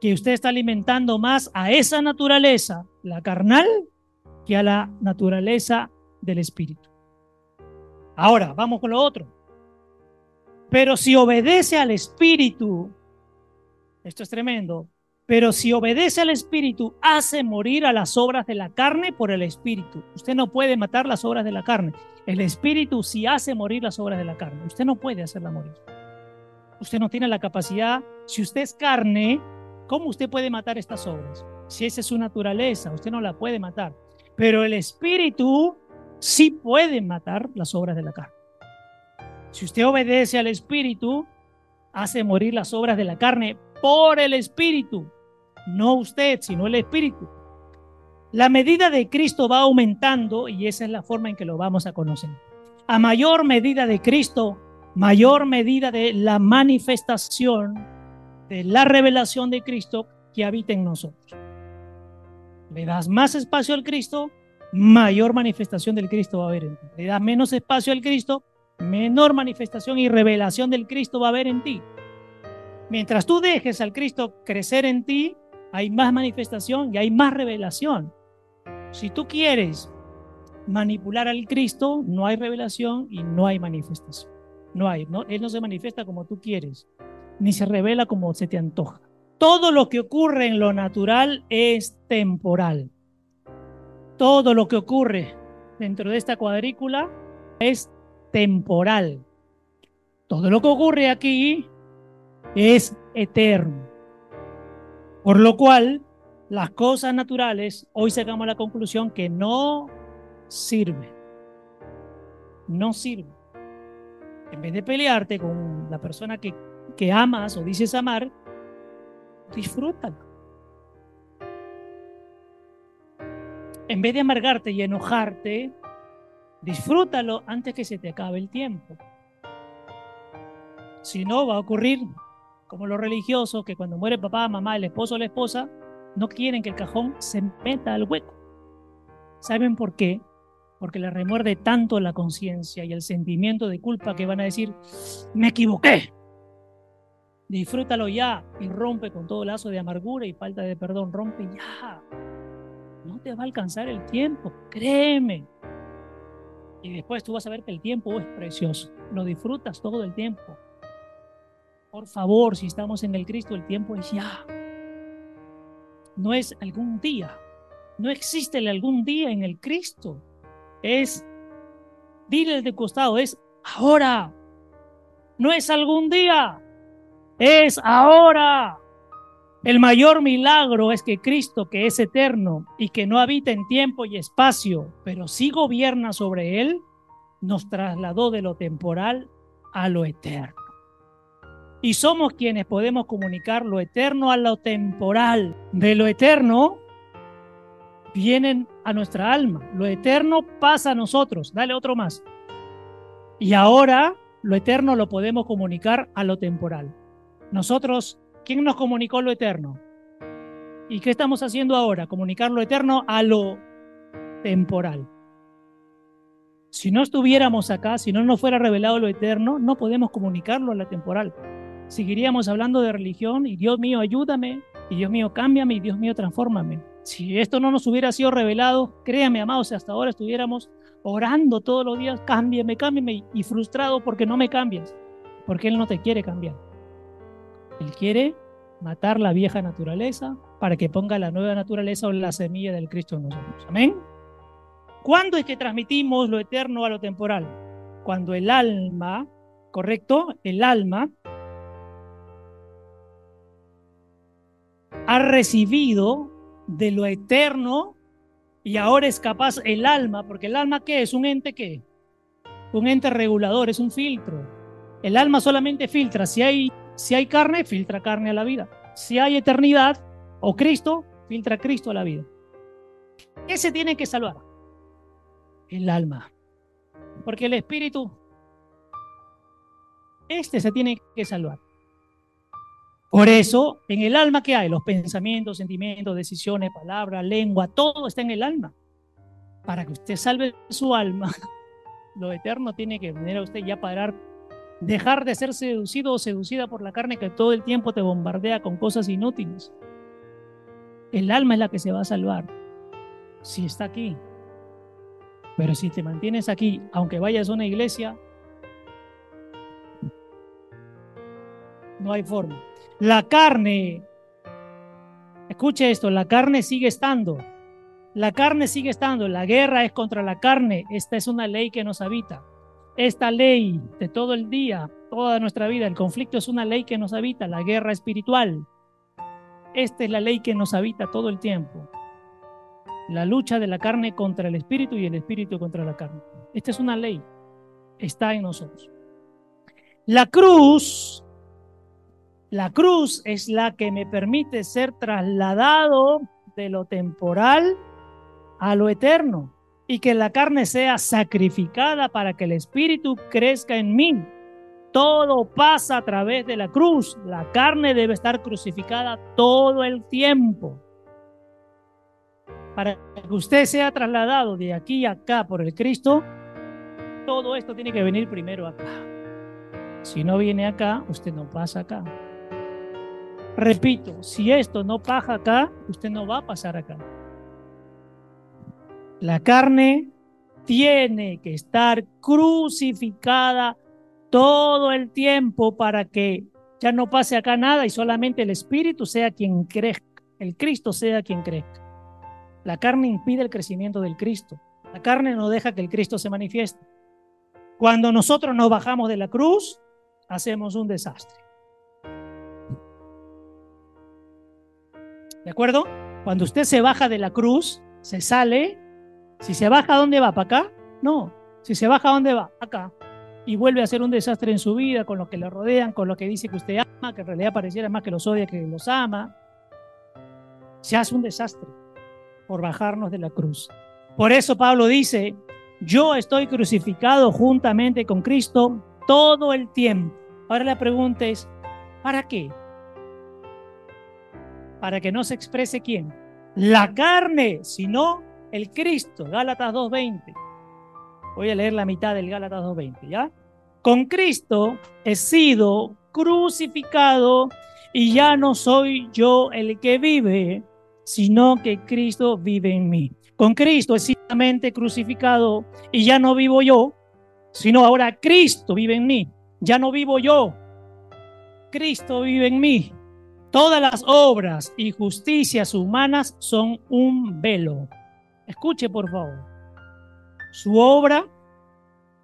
que usted está alimentando más a esa naturaleza, la carnal, que a la naturaleza del espíritu. Ahora, vamos con lo otro. Pero si obedece al espíritu, esto es tremendo, pero si obedece al espíritu, hace morir a las obras de la carne por el espíritu. Usted no puede matar las obras de la carne. El espíritu sí hace morir las obras de la carne. Usted no puede hacerla morir. Usted no tiene la capacidad. Si usted es carne, ¿cómo usted puede matar estas obras? Si esa es su naturaleza, usted no la puede matar. Pero el espíritu sí puede matar las obras de la carne. Si usted obedece al espíritu, hace morir las obras de la carne por el espíritu. No usted, sino el espíritu. La medida de Cristo va aumentando y esa es la forma en que lo vamos a conocer. A mayor medida de Cristo, mayor medida de la manifestación la revelación de Cristo que habita en nosotros. Le das más espacio al Cristo, mayor manifestación del Cristo va a haber en ti. Le das menos espacio al Cristo, menor manifestación y revelación del Cristo va a haber en ti. Mientras tú dejes al Cristo crecer en ti, hay más manifestación y hay más revelación. Si tú quieres manipular al Cristo, no hay revelación y no hay manifestación. No hay, ¿no? Él no se manifiesta como tú quieres, ni se revela como se te antoja. Todo lo que ocurre en lo natural es temporal. Todo lo que ocurre dentro de esta cuadrícula es temporal. Todo lo que ocurre aquí es eterno. Por lo cual, las cosas naturales, hoy sacamos la conclusión que no sirve. No sirve. En vez de pelearte con la persona que, que amas o dices amar, disfrútalo. En vez de amargarte y enojarte, disfrútalo antes que se te acabe el tiempo. Si no, va a ocurrir como los religiosos que cuando muere papá, mamá, el esposo o la esposa, no quieren que el cajón se meta al hueco. ¿Saben por qué? Porque le remuerde tanto la conciencia y el sentimiento de culpa que van a decir, me equivoqué, disfrútalo ya y rompe con todo lazo de amargura y falta de perdón, rompe ya. No te va a alcanzar el tiempo, créeme. Y después tú vas a ver que el tiempo es precioso, lo disfrutas todo el tiempo. Por favor, si estamos en el Cristo, el tiempo es ya. No es algún día. No existe el algún día en el Cristo. Es, dile de costado, es ahora. No es algún día es ahora. El mayor milagro es que Cristo, que es eterno y que no habita en tiempo y espacio, pero sí gobierna sobre él, nos trasladó de lo temporal a lo eterno. Y somos quienes podemos comunicar lo eterno a lo temporal. De lo eterno vienen a nuestra alma. Lo eterno pasa a nosotros. Dale otro más. Y ahora lo eterno lo podemos comunicar a lo temporal. Nosotros, ¿quién nos comunicó lo eterno? ¿Y qué estamos haciendo ahora? Comunicar lo eterno a lo temporal. Si no estuviéramos acá, si no nos fuera revelado lo eterno, no podemos comunicarlo a la temporal. Seguiríamos hablando de religión y Dios mío, ayúdame, y Dios mío, cámbiame, y Dios mío, transfórmame. Si esto no nos hubiera sido revelado, créame, amados, hasta ahora estuviéramos orando todos los días, cámbiame, cámbiame, y frustrado porque no me cambias, porque Él no te quiere cambiar. Él quiere matar la vieja naturaleza para que ponga la nueva naturaleza o la semilla del Cristo en nosotros. Amén. ¿Cuándo es que transmitimos lo eterno a lo temporal? Cuando el alma, correcto, el alma ha recibido de lo eterno y ahora es capaz el alma, porque el alma qué es? Un ente qué? Un ente regulador, es un filtro. El alma solamente filtra si hay si hay carne, filtra carne a la vida. Si hay eternidad o Cristo, filtra Cristo a la vida. ¿Qué se tiene que salvar? El alma. Porque el espíritu, este se tiene que salvar. Por eso, en el alma que hay, los pensamientos, sentimientos, decisiones, palabras, lengua, todo está en el alma. Para que usted salve su alma, lo eterno tiene que venir a usted ya parar dejar de ser seducido o seducida por la carne que todo el tiempo te bombardea con cosas inútiles. El alma es la que se va a salvar si está aquí. Pero si te mantienes aquí, aunque vayas a una iglesia, no hay forma. La carne, escuche esto, la carne sigue estando. La carne sigue estando. La guerra es contra la carne. Esta es una ley que nos habita esta ley de todo el día, toda nuestra vida. El conflicto es una ley que nos habita, la guerra espiritual. Esta es la ley que nos habita todo el tiempo. La lucha de la carne contra el espíritu y el espíritu contra la carne. Esta es una ley. Está en nosotros. La cruz, la cruz es la que me permite ser trasladado de lo temporal a lo eterno y que la carne sea sacrificada para que el espíritu crezca en mí. Todo pasa a través de la cruz. La carne debe estar crucificada todo el tiempo. Para que usted sea trasladado de aquí a acá por el Cristo, todo esto tiene que venir primero acá. Si no viene acá, usted no pasa acá. Repito, si esto no pasa acá, usted no va a pasar acá. La carne tiene que estar crucificada todo el tiempo para que ya no pase acá nada y solamente el Espíritu sea quien crezca, el Cristo sea quien crezca. La carne impide el crecimiento del Cristo. La carne no deja que el Cristo se manifieste. Cuando nosotros nos bajamos de la cruz, hacemos un desastre. ¿De acuerdo? Cuando usted se baja de la cruz, se sale. Si se baja, ¿dónde va? ¿Para acá? No. Si se baja, ¿dónde va? Acá. Y vuelve a hacer un desastre en su vida con lo que le rodean, con lo que dice que usted ama, que en realidad pareciera más que los odia que los ama. Se hace un desastre por bajarnos de la cruz. Por eso Pablo dice, yo estoy crucificado juntamente con Cristo todo el tiempo. Ahora la pregunta es, ¿para qué? Para que no se exprese quién. La carne, sino el Cristo. Gálatas 2.20. Voy a leer la mitad del Gálatas 2.20, ¿ya? Con Cristo he sido crucificado y ya no soy yo el que vive, sino que Cristo vive en mí. Con Cristo he sido crucificado y ya no vivo yo, sino ahora Cristo vive en mí. Ya no vivo yo, Cristo vive en mí. Todas las obras y justicias humanas son un velo. Escuche, por favor. Su obra,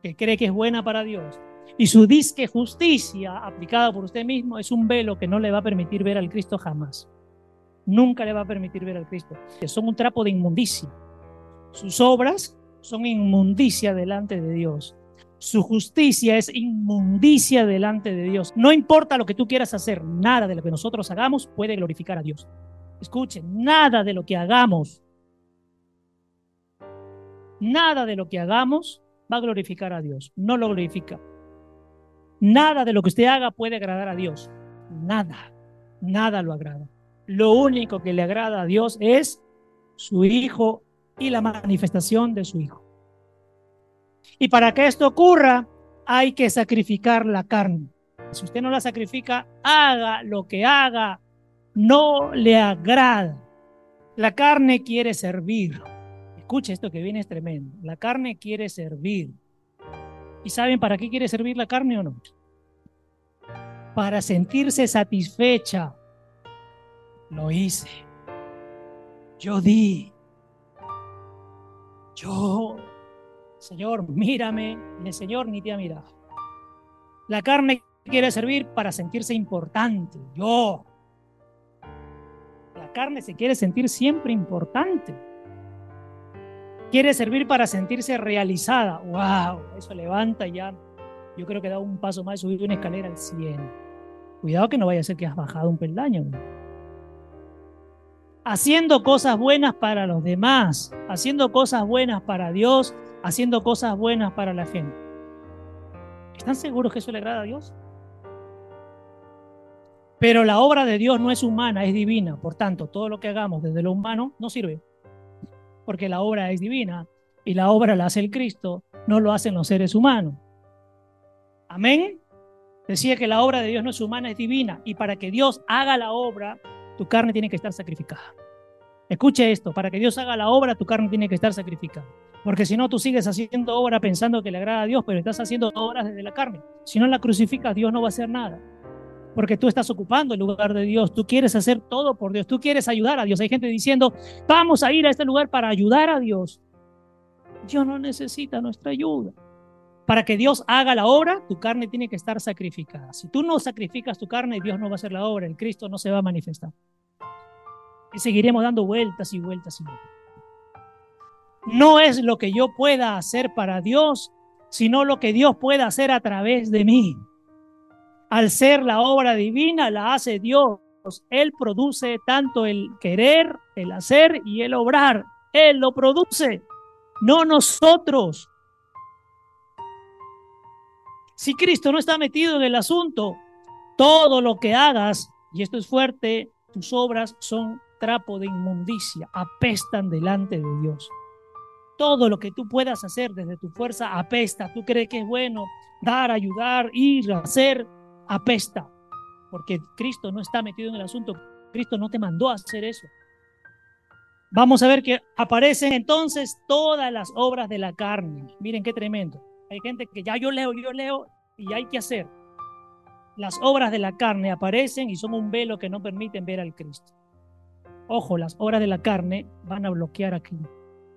que cree que es buena para Dios, y su disque justicia aplicada por usted mismo es un velo que no le va a permitir ver al Cristo jamás. Nunca le va a permitir ver al Cristo. Que son un trapo de inmundicia. Sus obras son inmundicia delante de Dios. Su justicia es inmundicia delante de Dios. No importa lo que tú quieras hacer, nada de lo que nosotros hagamos puede glorificar a Dios. Escuchen, nada de lo que hagamos, nada de lo que hagamos va a glorificar a Dios. No lo glorifica. Nada de lo que usted haga puede agradar a Dios. Nada, nada lo agrada. Lo único que le agrada a Dios es su Hijo y la manifestación de su Hijo. Y para que esto ocurra, hay que sacrificar la carne. Si usted no la sacrifica, haga lo que haga, no le agrada. La carne quiere servir. Escuche esto que viene es tremendo. La carne quiere servir. ¿Y saben para qué quiere servir la carne o no? Para sentirse satisfecha. Lo hice. Yo di. Yo, Señor, mírame. Y el Señor ni te ha mirado. La carne quiere servir para sentirse importante. Yo. La carne se quiere sentir siempre importante. Quiere servir para sentirse realizada. ¡Wow! Eso levanta ya. Yo creo que da un paso más subir una escalera al 100. Cuidado que no vaya a ser que has bajado un peldaño haciendo cosas buenas para los demás, haciendo cosas buenas para Dios, haciendo cosas buenas para la gente. ¿Están seguros que eso le agrada a Dios? Pero la obra de Dios no es humana, es divina. Por tanto, todo lo que hagamos desde lo humano no sirve. Porque la obra es divina y la obra la hace el Cristo, no lo hacen los seres humanos. Amén. Decía que la obra de Dios no es humana, es divina. Y para que Dios haga la obra, tu carne tiene que estar sacrificada. Escuche esto, para que Dios haga la obra, tu carne tiene que estar sacrificada. Porque si no, tú sigues haciendo obra pensando que le agrada a Dios, pero estás haciendo obras desde la carne. Si no la crucificas, Dios no va a hacer nada. Porque tú estás ocupando el lugar de Dios. Tú quieres hacer todo por Dios. Tú quieres ayudar a Dios. Hay gente diciendo, vamos a ir a este lugar para ayudar a Dios. Dios no necesita nuestra ayuda. Para que Dios haga la obra, tu carne tiene que estar sacrificada. Si tú no sacrificas tu carne, Dios no va a hacer la obra, el Cristo no se va a manifestar. Y seguiremos dando vueltas y vueltas y vueltas. No es lo que yo pueda hacer para Dios, sino lo que Dios pueda hacer a través de mí. Al ser la obra divina, la hace Dios. Él produce tanto el querer, el hacer y el obrar. Él lo produce, no nosotros. Si Cristo no está metido en el asunto, todo lo que hagas, y esto es fuerte, tus obras son trapo de inmundicia, apestan delante de Dios. Todo lo que tú puedas hacer desde tu fuerza apesta. Tú crees que es bueno dar, ayudar, ir, hacer, apesta. Porque Cristo no está metido en el asunto. Cristo no te mandó a hacer eso. Vamos a ver que aparecen entonces todas las obras de la carne. Miren qué tremendo. Hay gente que ya yo leo, yo leo y hay que hacer. Las obras de la carne aparecen y son un velo que no permiten ver al Cristo. Ojo, las obras de la carne van a bloquear aquí.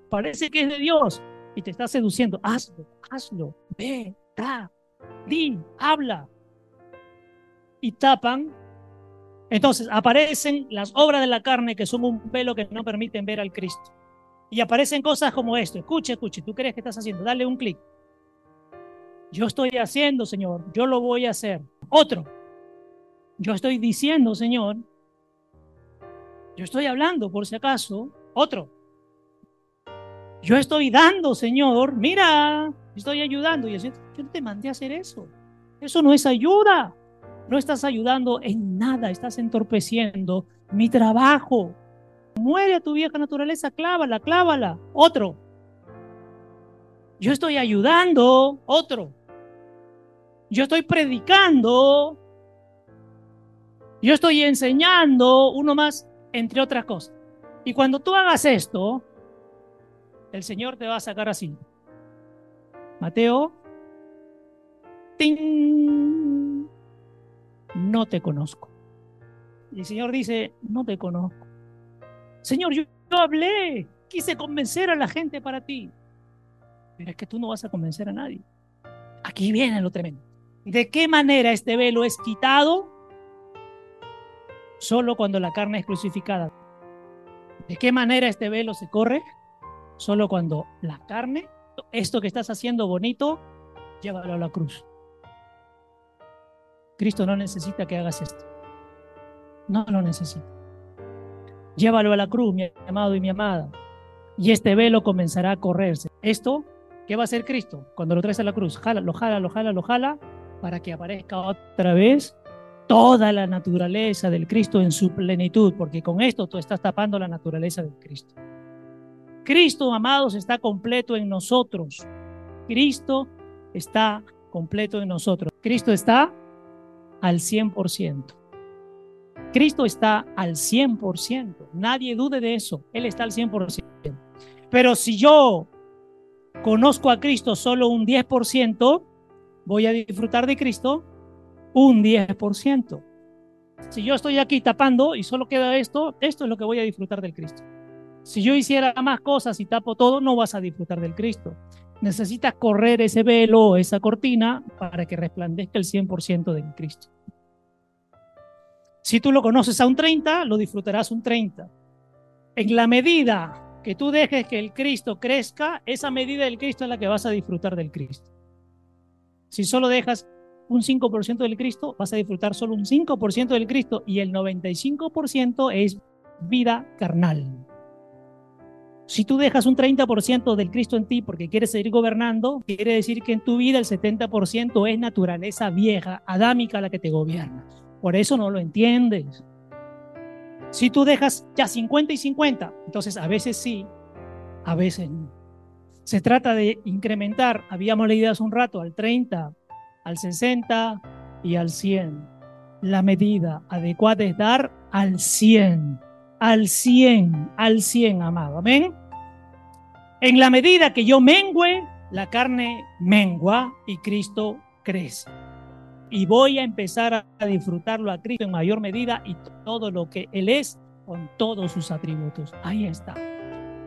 Parece que es de Dios y te está seduciendo. Hazlo, hazlo, ve, da, di, habla. Y tapan. Entonces aparecen las obras de la carne que son un velo que no permiten ver al Cristo. Y aparecen cosas como esto. Escuche, escuche. ¿Tú crees que estás haciendo? Dale un clic. Yo estoy haciendo, Señor. Yo lo voy a hacer. Otro. Yo estoy diciendo, Señor. Yo estoy hablando, por si acaso. Otro. Yo estoy dando, Señor. Mira, estoy ayudando. Y yo no te mandé a hacer eso. Eso no es ayuda. No estás ayudando en nada. Estás entorpeciendo mi trabajo. Muere a tu vieja naturaleza. Clávala, clávala. Otro. Yo estoy ayudando. Otro. Yo estoy predicando. Yo estoy enseñando. Uno más, entre otras cosas. Y cuando tú hagas esto, el Señor te va a sacar así. Mateo, ¡ting! No te conozco. Y el Señor dice, no te conozco. Señor, yo, hablé, quise convencer a la gente para ti. Pero es que tú no vas a convencer a nadie. Aquí viene lo tremendo. ¿De qué manera este velo es quitado? Solo cuando la carne es crucificada. ¿De qué manera este velo se corre? Solo cuando la carne, esto que estás haciendo bonito, llévalo a la cruz. Cristo no necesita que hagas esto. No lo necesita. Llévalo a la cruz, mi amado y mi amada. Y este velo comenzará a correrse. Esto, ¿qué va a hacer Cristo? Cuando lo traes a la cruz, jala, lo jala, lo jala, lo jala, para que aparezca otra vez toda la naturaleza del Cristo en su plenitud, porque con esto tú estás tapando la naturaleza del Cristo. Cristo, amados, está completo en nosotros. Cristo está completo en nosotros. Cristo está al 100%. Cristo está al 100%. Nadie dude de eso. Él está al 100%. Pero si yo conozco a Cristo solo un 10%, voy a disfrutar de Cristo un 10%. Si yo estoy aquí tapando y solo queda esto, esto es lo que voy a disfrutar del Cristo. Si yo hiciera más cosas y tapo todo, no vas a disfrutar del Cristo. Necesitas correr ese velo, esa cortina, para que resplandezca el 100% del Cristo. Si tú lo conoces a un 30, lo disfrutarás un 30. En la medida que tú dejes que el Cristo crezca, esa medida del Cristo es la que vas a disfrutar del Cristo. Si solo dejas un 5% del Cristo, vas a disfrutar solo un 5% del Cristo y el 95% es vida carnal. Si tú dejas un 30% del Cristo en ti porque quieres seguir gobernando, quiere decir que en tu vida el 70% es naturaleza vieja, adámica la que te gobierna. Por eso no lo entiendes. Si tú dejas ya 50 y 50, entonces a veces sí, a veces no. Se trata de incrementar, habíamos leído hace un rato, al 30, al 60 y al 100. La medida adecuada es dar al 100 al 100, al 100, amado. Amén. En la medida que yo mengüe, la carne mengua y Cristo crece. Y voy a empezar a disfrutarlo a Cristo en mayor medida y todo lo que Él es con todos sus atributos. Ahí está.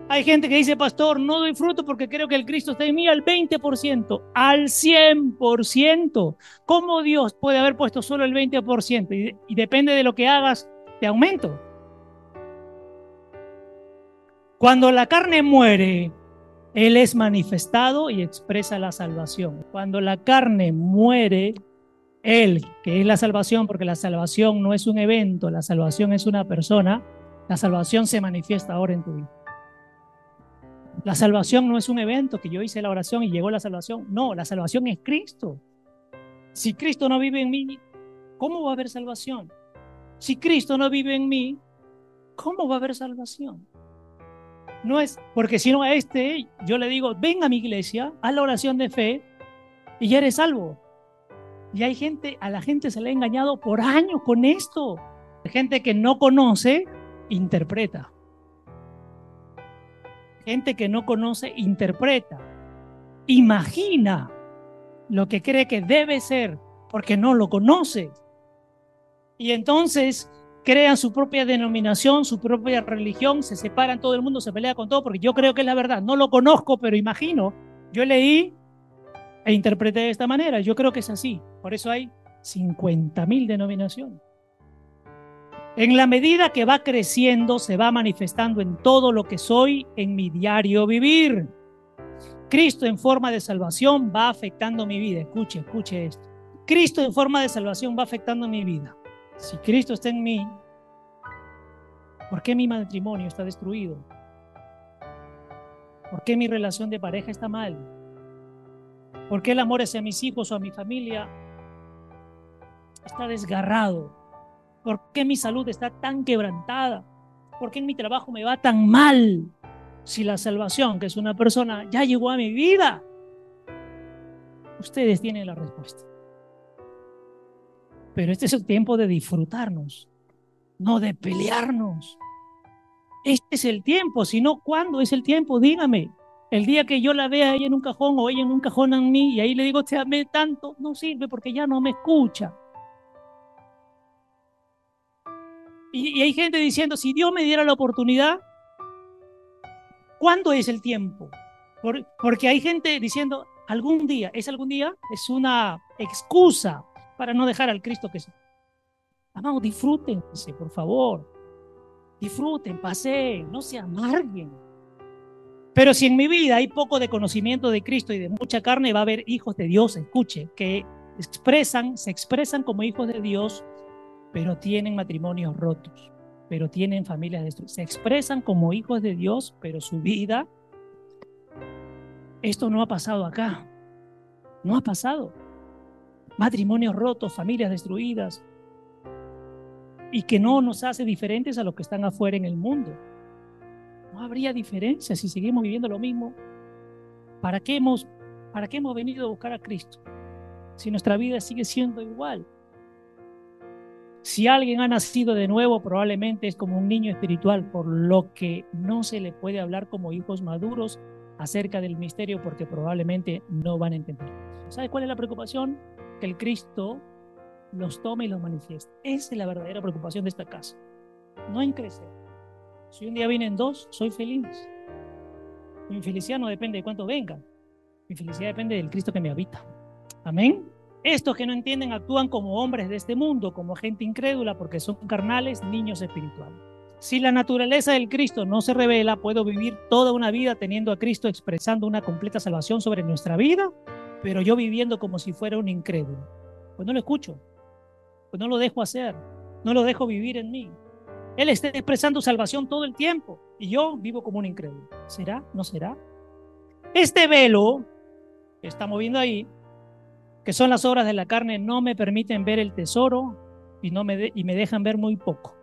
Hay gente que dice, pastor, no doy fruto porque creo que el Cristo está en mí al 20%, al 100%. ¿Cómo Dios puede haber puesto solo el 20%? Y, y depende de lo que hagas, te aumento. Cuando la carne muere, Él es manifestado y expresa la salvación. Cuando la carne muere, Él, que es la salvación, porque la salvación no es un evento, la salvación es una persona, la salvación se manifiesta ahora en tu vida. La salvación no es un evento que yo hice la oración y llegó la salvación. No, la salvación es Cristo. Si Cristo no vive en mí, ¿cómo va a haber salvación? Si Cristo no vive en mí, ¿cómo va a haber salvación? No es porque si no a este, yo le digo, ven a mi iglesia, haz la oración de fe y ya eres salvo. Y hay gente, a la gente se le ha engañado por años con esto. Gente que no conoce, interpreta. Gente que no conoce, interpreta. Imagina lo que cree que debe ser porque no lo conoce. Y entonces crean su propia denominación, su propia religión, se separan, todo el mundo se pelea con todo porque yo creo que es la verdad. No lo conozco, pero imagino. Yo leí e interpreté de esta manera. Yo creo que es así. Por eso hay 50.000 denominaciones. En la medida que va creciendo, se va manifestando en todo lo que soy en mi diario vivir. Cristo en forma de salvación va afectando mi vida. Escuche, escuche esto. Cristo en forma de salvación va afectando mi vida. Si Cristo está en mí, ¿por qué mi matrimonio está destruido? ¿Por qué mi relación de pareja está mal? ¿Por qué el amor hacia mis hijos o a mi familia está desgarrado? ¿Por qué mi salud está tan quebrantada? ¿Por qué en mi trabajo me va tan mal? Si la salvación, que es una persona, ya llegó a mi vida. Ustedes tienen la respuesta. Pero este es el tiempo de disfrutarnos, no de pelearnos. Este es el tiempo, si no, ¿cuándo es el tiempo? Dígame. El día que yo la vea ella en un cajón o ella en un cajón a mí y ahí le digo, te amé tanto, no sirve porque ya no me escucha. Y, hay gente diciendo, si Dios me diera la oportunidad, ¿cuándo es el tiempo? porque hay gente diciendo, algún día, ¿es algún día? Es una excusa para no dejar al Cristo que se... Amados, disfrútense, por favor. Disfruten, paseen, no se amarguen. Pero si en mi vida hay poco de conocimiento de Cristo y de mucha carne, va a haber hijos de Dios, escuche, que expresan, se expresan como hijos de Dios, pero tienen matrimonios rotos, pero tienen familias destruidas. Se expresan como hijos de Dios, pero su vida, esto no ha pasado acá, no ha pasado. Matrimonios rotos, familias destruidas, y que no nos hace diferentes a los que están afuera en el mundo. No habría diferencia si seguimos viviendo lo mismo. ¿Para qué hemos, para qué hemos venido a buscar a Cristo? Si nuestra vida sigue siendo igual. Si alguien ha nacido de nuevo, probablemente es como un niño espiritual, por lo que no se le puede hablar como hijos maduros acerca del misterio porque probablemente no van a entender. ¿Sabe cuál es la preocupación? Que el Cristo los tome y los manifieste. Esa es la verdadera preocupación de esta casa. No en crecer. Si un día vienen dos, soy feliz. Mi felicidad no depende de cuánto vengan. Mi felicidad depende del Cristo que me habita. Amén. Estos que no entienden actúan como hombres de este mundo, como gente incrédula, porque son carnales, niños espirituales. Si la naturaleza del Cristo no se revela, puedo vivir toda una vida teniendo a Cristo expresando una completa salvación sobre nuestra vida, pero yo viviendo como si fuera un incrédulo. Pues no lo escucho, pues no lo dejo hacer, no lo dejo vivir en mí. Él está expresando salvación todo el tiempo y yo vivo como un incrédulo. ¿Será? ¿No será? Este velo que está moviendo ahí que son las obras de la carne, no me permiten ver el tesoro y, no me, y me dejan ver muy poco.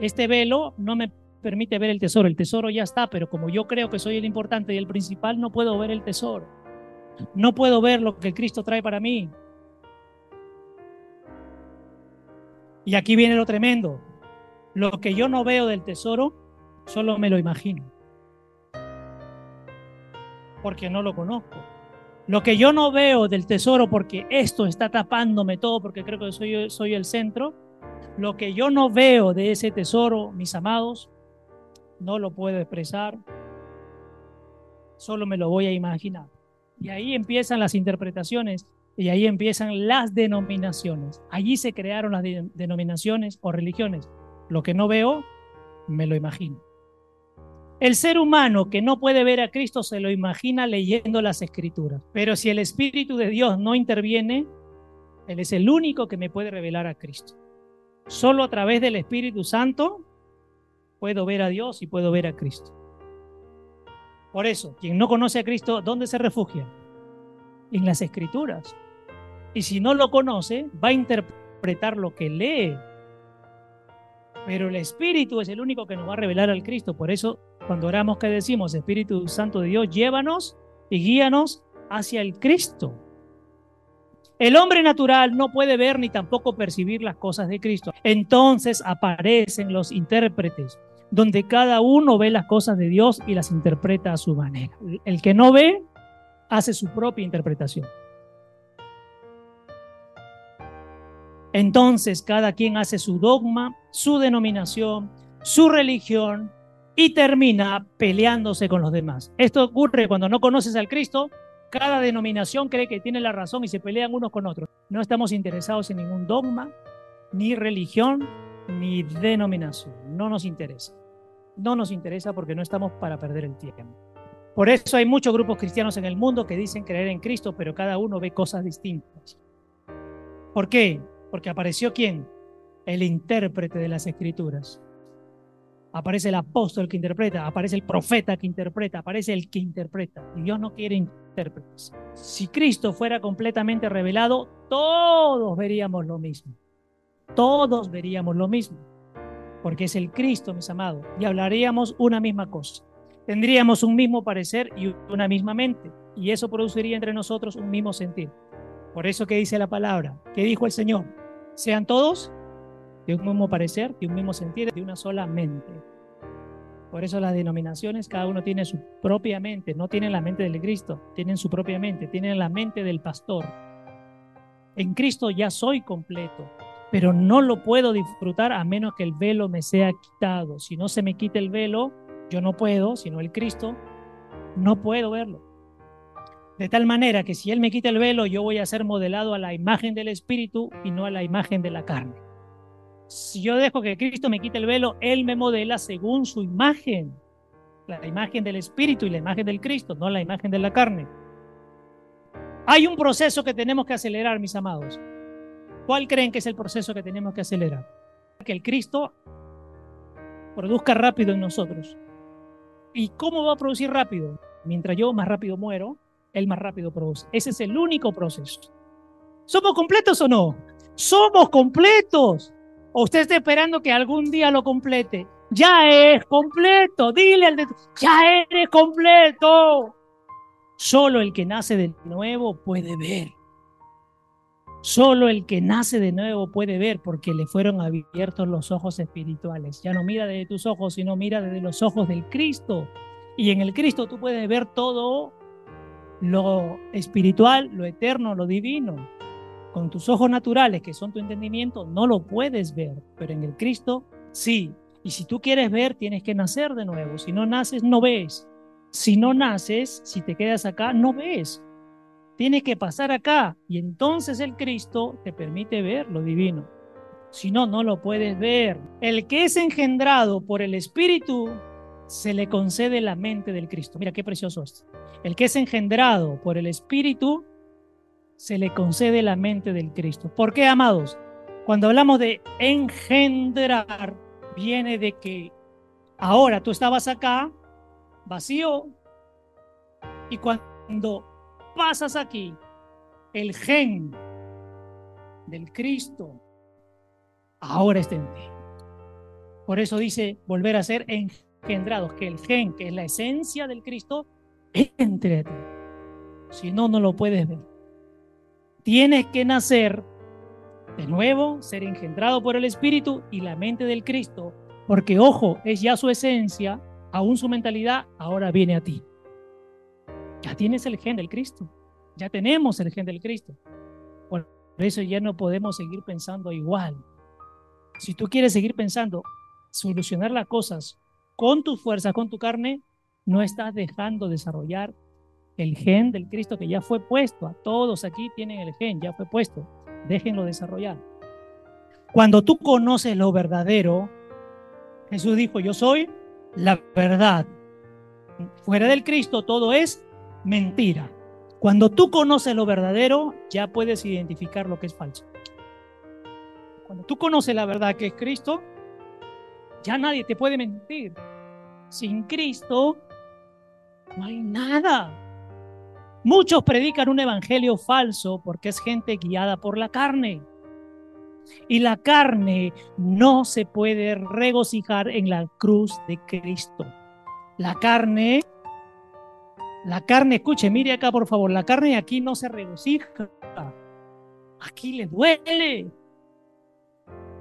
Este velo no me permite ver el tesoro. El tesoro ya está, pero como yo creo que soy el importante y el principal, no puedo ver el tesoro. No puedo ver lo que Cristo trae para mí. Y aquí viene lo tremendo. Lo que yo no veo del tesoro, solo me lo imagino. Porque no lo conozco. Lo que yo no veo del tesoro porque esto está tapándome todo, porque creo que soy, soy el centro, lo que yo no veo de ese tesoro, mis amados, no lo puedo expresar, solo me lo voy a imaginar. Y ahí empiezan las interpretaciones y ahí empiezan las denominaciones. Allí se crearon las denominaciones o religiones. Lo que no veo, me lo imagino. El ser humano que no puede ver a Cristo se lo imagina leyendo las escrituras. Pero si el Espíritu de Dios no interviene, Él es el único que me puede revelar a Cristo. Solo a través del Espíritu Santo puedo ver a Dios y puedo ver a Cristo. Por eso, quien no conoce a Cristo, ¿dónde se refugia? En las escrituras. Y si no lo conoce, va a interpretar lo que lee. Pero el Espíritu es el único que nos va a revelar al Cristo. Por eso, cuando oramos, que decimos? Espíritu Santo de Dios, llévanos y guíanos hacia el Cristo. El hombre natural no puede ver ni tampoco percibir las cosas de Cristo. Entonces aparecen los intérpretes, donde cada uno ve las cosas de Dios y las interpreta a su manera. El que no ve hace su propia interpretación. Entonces cada quien hace su dogma, su denominación, su religión y termina peleándose con los demás. Esto ocurre cuando no conoces al Cristo cada denominación cree que tiene la razón y se pelean unos con otros. No estamos interesados en ningún dogma, ni religión, ni denominación. No nos interesa. No nos interesa porque no estamos para perder el tiempo. Por eso hay muchos grupos cristianos en el mundo que dicen creer en Cristo, pero cada uno ve cosas distintas. ¿Por qué? Porque apareció quién? El intérprete de las escrituras aparece el apóstol que interpreta, aparece el profeta que interpreta, aparece el que interpreta. Y Dios no quiere intérpretes. Si Cristo fuera completamente revelado, todos veríamos lo mismo. Todos veríamos lo mismo. Porque es el Cristo, mis amados. Y hablaríamos una misma cosa. Tendríamos un mismo parecer y una misma mente. Y eso produciría entre nosotros un mismo sentir. Por eso que dice la palabra, que dijo el Señor, sean todos de un mismo parecer, de un mismo sentir, de una sola mente. Por eso las denominaciones, cada uno tiene su propia mente, no tienen la mente del Cristo, tienen su propia mente, tienen la mente del pastor. En Cristo ya soy completo, pero no lo puedo disfrutar a menos que el velo me sea quitado. Si no se me quita el velo, yo no puedo, sino el Cristo, no puedo verlo. De tal manera que si Él me quita el velo, yo voy a ser modelado a la imagen del Espíritu y no a la imagen de la carne. Si yo dejo que Cristo me quite el velo, Él me modela según su imagen, la imagen del Espíritu y la imagen del Cristo, no la imagen de la carne. Hay un proceso que tenemos que acelerar, mis amados. ¿Cuál creen que es el proceso que tenemos que acelerar? Que el Cristo produzca rápido en nosotros. ¿Y cómo va a producir rápido? Mientras yo más rápido muero, Él más rápido produce. Ese es el único proceso. ¿Somos completos o no? Somos completos. O usted está esperando que algún día lo complete. Ya es completo. Dile al de ya eres completo. Solo el que nace de nuevo puede ver. Solo el que nace de nuevo puede ver porque le fueron abiertos los ojos espirituales. Ya no mira desde tus ojos, sino mira desde los ojos del Cristo. Y en el Cristo tú puedes ver todo lo espiritual, lo eterno, lo divino con tus ojos naturales, que son tu entendimiento, no lo puedes ver, pero en el Cristo sí. Y si tú quieres ver, tienes que nacer de nuevo. Si no naces, no ves. Si no naces, si te quedas acá, no ves. Tienes que pasar acá y entonces el Cristo te permite ver lo divino. Si no, no lo puedes ver. El que es engendrado por el Espíritu, se le concede la mente del Cristo. Mira qué precioso es. El que es engendrado por el Espíritu, se le concede la mente del Cristo. ¿Por qué, amados? Cuando hablamos de engendrar, viene de que ahora tú estabas acá, vacío, y cuando pasas aquí, el gen del Cristo ahora está en ti. Por eso dice volver a ser engendrados, que el gen, que es la esencia del Cristo, entre ti. Si no, no lo puedes ver. Tienes que nacer de nuevo, ser engendrado por el Espíritu y la mente del Cristo, porque ojo, es ya su esencia, aún su mentalidad, ahora viene a ti. Ya tienes el gen del Cristo, ya tenemos el gen del Cristo. Por eso ya no podemos seguir pensando igual. Si tú quieres seguir pensando, solucionar las cosas con tus fuerzas, con tu carne, no estás dejando desarrollar el gen del Cristo que ya fue puesto. A todos aquí tienen el gen, ya fue puesto. Déjenlo desarrollar. Cuando tú conoces lo verdadero, Jesús dijo, yo soy la verdad. Fuera del Cristo todo es mentira. Cuando tú conoces lo verdadero, ya puedes identificar lo que es falso. Cuando tú conoces la verdad que es Cristo, ya nadie te puede mentir. Sin Cristo, No hay nada. Muchos predican un evangelio falso porque es gente guiada por la carne. Y la carne no se puede regocijar en la cruz de Cristo. La carne, la carne, escuche, mire acá por favor, la carne aquí no se regocija. Aquí le duele.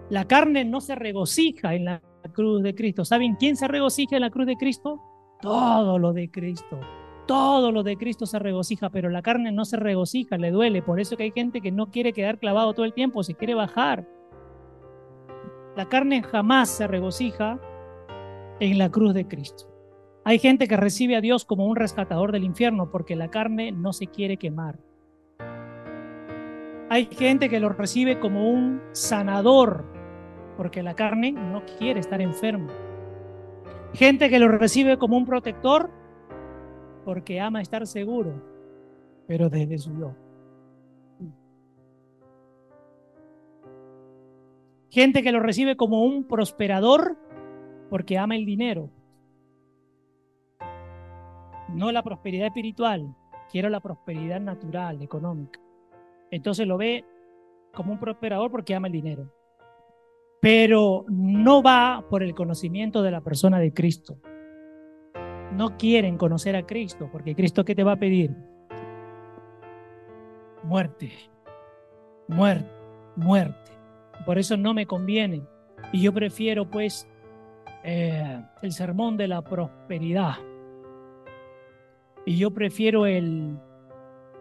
La carne no se regocija en la cruz de Cristo. ¿Saben quién se regocija en la cruz de Cristo? Todo lo de Cristo. Todo lo de Cristo se regocija, pero la carne no se regocija, le duele. Por eso que hay gente que no quiere quedar clavado todo el tiempo, se quiere bajar. La carne jamás se regocija en la cruz de Cristo. Hay gente que recibe a Dios como un rescatador del infierno porque la carne no se quiere quemar. Hay gente que lo recibe como un sanador porque la carne no quiere estar enferma. Gente que lo recibe como un protector porque ama estar seguro, pero desde su yo. Gente que lo recibe como un prosperador porque ama el dinero. No la prosperidad espiritual, quiero la prosperidad natural, económica. Entonces lo ve como un prosperador porque ama el dinero. Pero no va por el conocimiento de la persona de Cristo no quieren conocer a Cristo, porque Cristo ¿qué te va a pedir? Muerte, muerte, muerte. Por eso no me conviene. Y yo prefiero pues eh, el sermón de la prosperidad. Y yo prefiero el,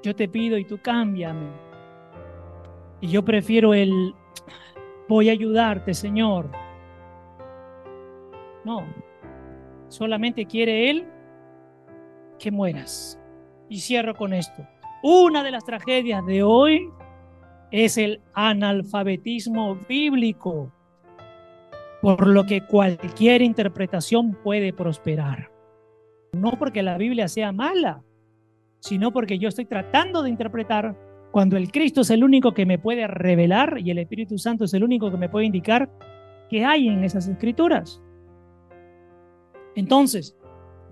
yo te pido y tú cámbiame. Y yo prefiero el, voy a ayudarte, Señor. No, Solamente quiere Él que mueras. Y cierro con esto. Una de las tragedias de hoy es el analfabetismo bíblico, por lo que cualquier interpretación puede prosperar. No porque la Biblia sea mala, sino porque yo estoy tratando de interpretar cuando el Cristo es el único que me puede revelar y el Espíritu Santo es el único que me puede indicar qué hay en esas escrituras. Entonces,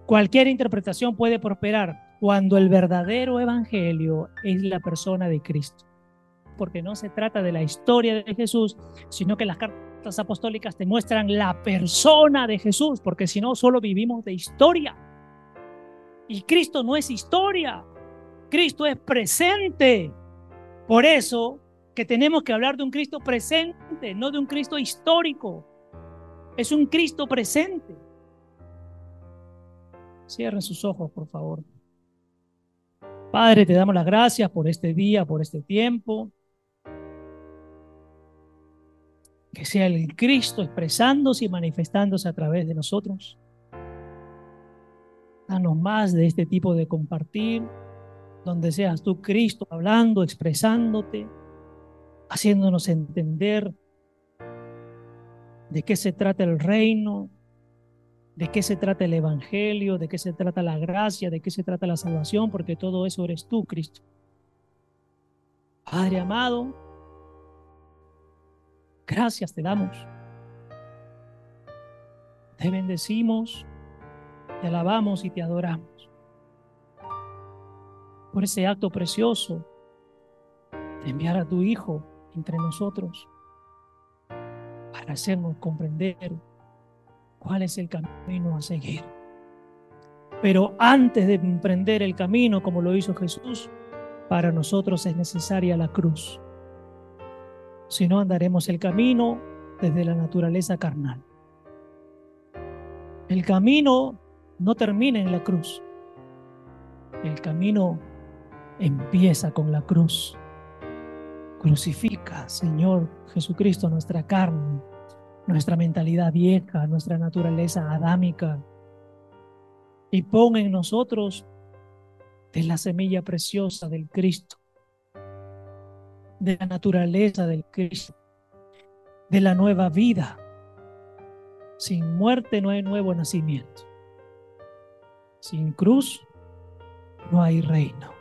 cualquier interpretación puede prosperar cuando el verdadero evangelio es la persona de Cristo. Porque no se trata de la historia de Jesús, sino que las cartas apostólicas te muestran la persona de Jesús, porque si no, solo vivimos de historia. Y Cristo no es historia, Cristo es presente. Por eso que tenemos que hablar de un Cristo presente, no de un Cristo histórico. Es un Cristo presente. Cierren sus ojos, por favor. Padre, te damos las gracias por este día, por este tiempo. Que sea el Cristo expresándose y manifestándose a través de nosotros. Danos más de este tipo de compartir, donde seas tú, Cristo, hablando, expresándote, haciéndonos entender de qué se trata el reino, de qué se trata el Evangelio, de qué se trata la gracia, de qué se trata la salvación, porque todo eso eres tú, Cristo. Padre amado, gracias te damos. Te bendecimos, te alabamos y te adoramos. Por ese acto precioso de enviar a tu Hijo entre nosotros para hacernos comprender cuál es el camino a seguir. Pero antes de emprender el camino como lo hizo Jesús, para nosotros es necesaria la cruz. Si no, andaremos el camino desde la naturaleza carnal. El camino no termina en la cruz. El camino empieza con la cruz. Crucifica, Señor Jesucristo, nuestra carne nuestra mentalidad vieja, nuestra naturaleza adámica, y pon en nosotros de la semilla preciosa del Cristo, de la naturaleza del Cristo, de la nueva vida. Sin muerte no hay nuevo nacimiento. Sin cruz no hay reino.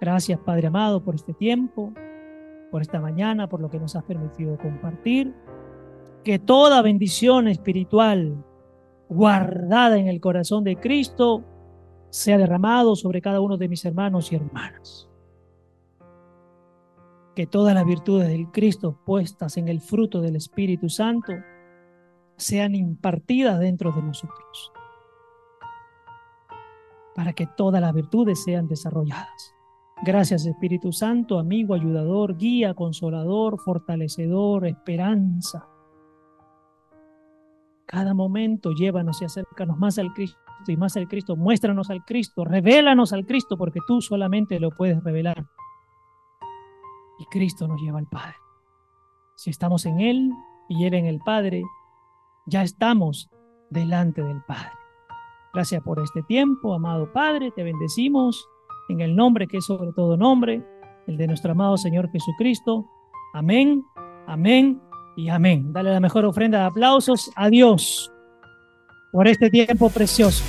Gracias Padre amado por este tiempo, por esta mañana, por lo que nos has permitido compartir que toda bendición espiritual guardada en el corazón de Cristo sea derramado sobre cada uno de mis hermanos y hermanas. Que todas las virtudes del Cristo puestas en el fruto del Espíritu Santo sean impartidas dentro de nosotros, para que todas las virtudes sean desarrolladas. Gracias Espíritu Santo, amigo, ayudador, guía, consolador, fortalecedor, esperanza. Cada momento llévanos y acércanos más al Cristo y más al Cristo. Muéstranos al Cristo, revélanos al Cristo porque tú solamente lo puedes revelar. Y Cristo nos lleva al Padre. Si estamos en Él y Él en el Padre, ya estamos delante del Padre. Gracias por este tiempo, amado Padre, te bendecimos en el nombre que es sobre todo nombre, el de nuestro amado Señor Jesucristo. Amén, amén y amén. Dale la mejor ofrenda de aplausos a Dios por este tiempo precioso.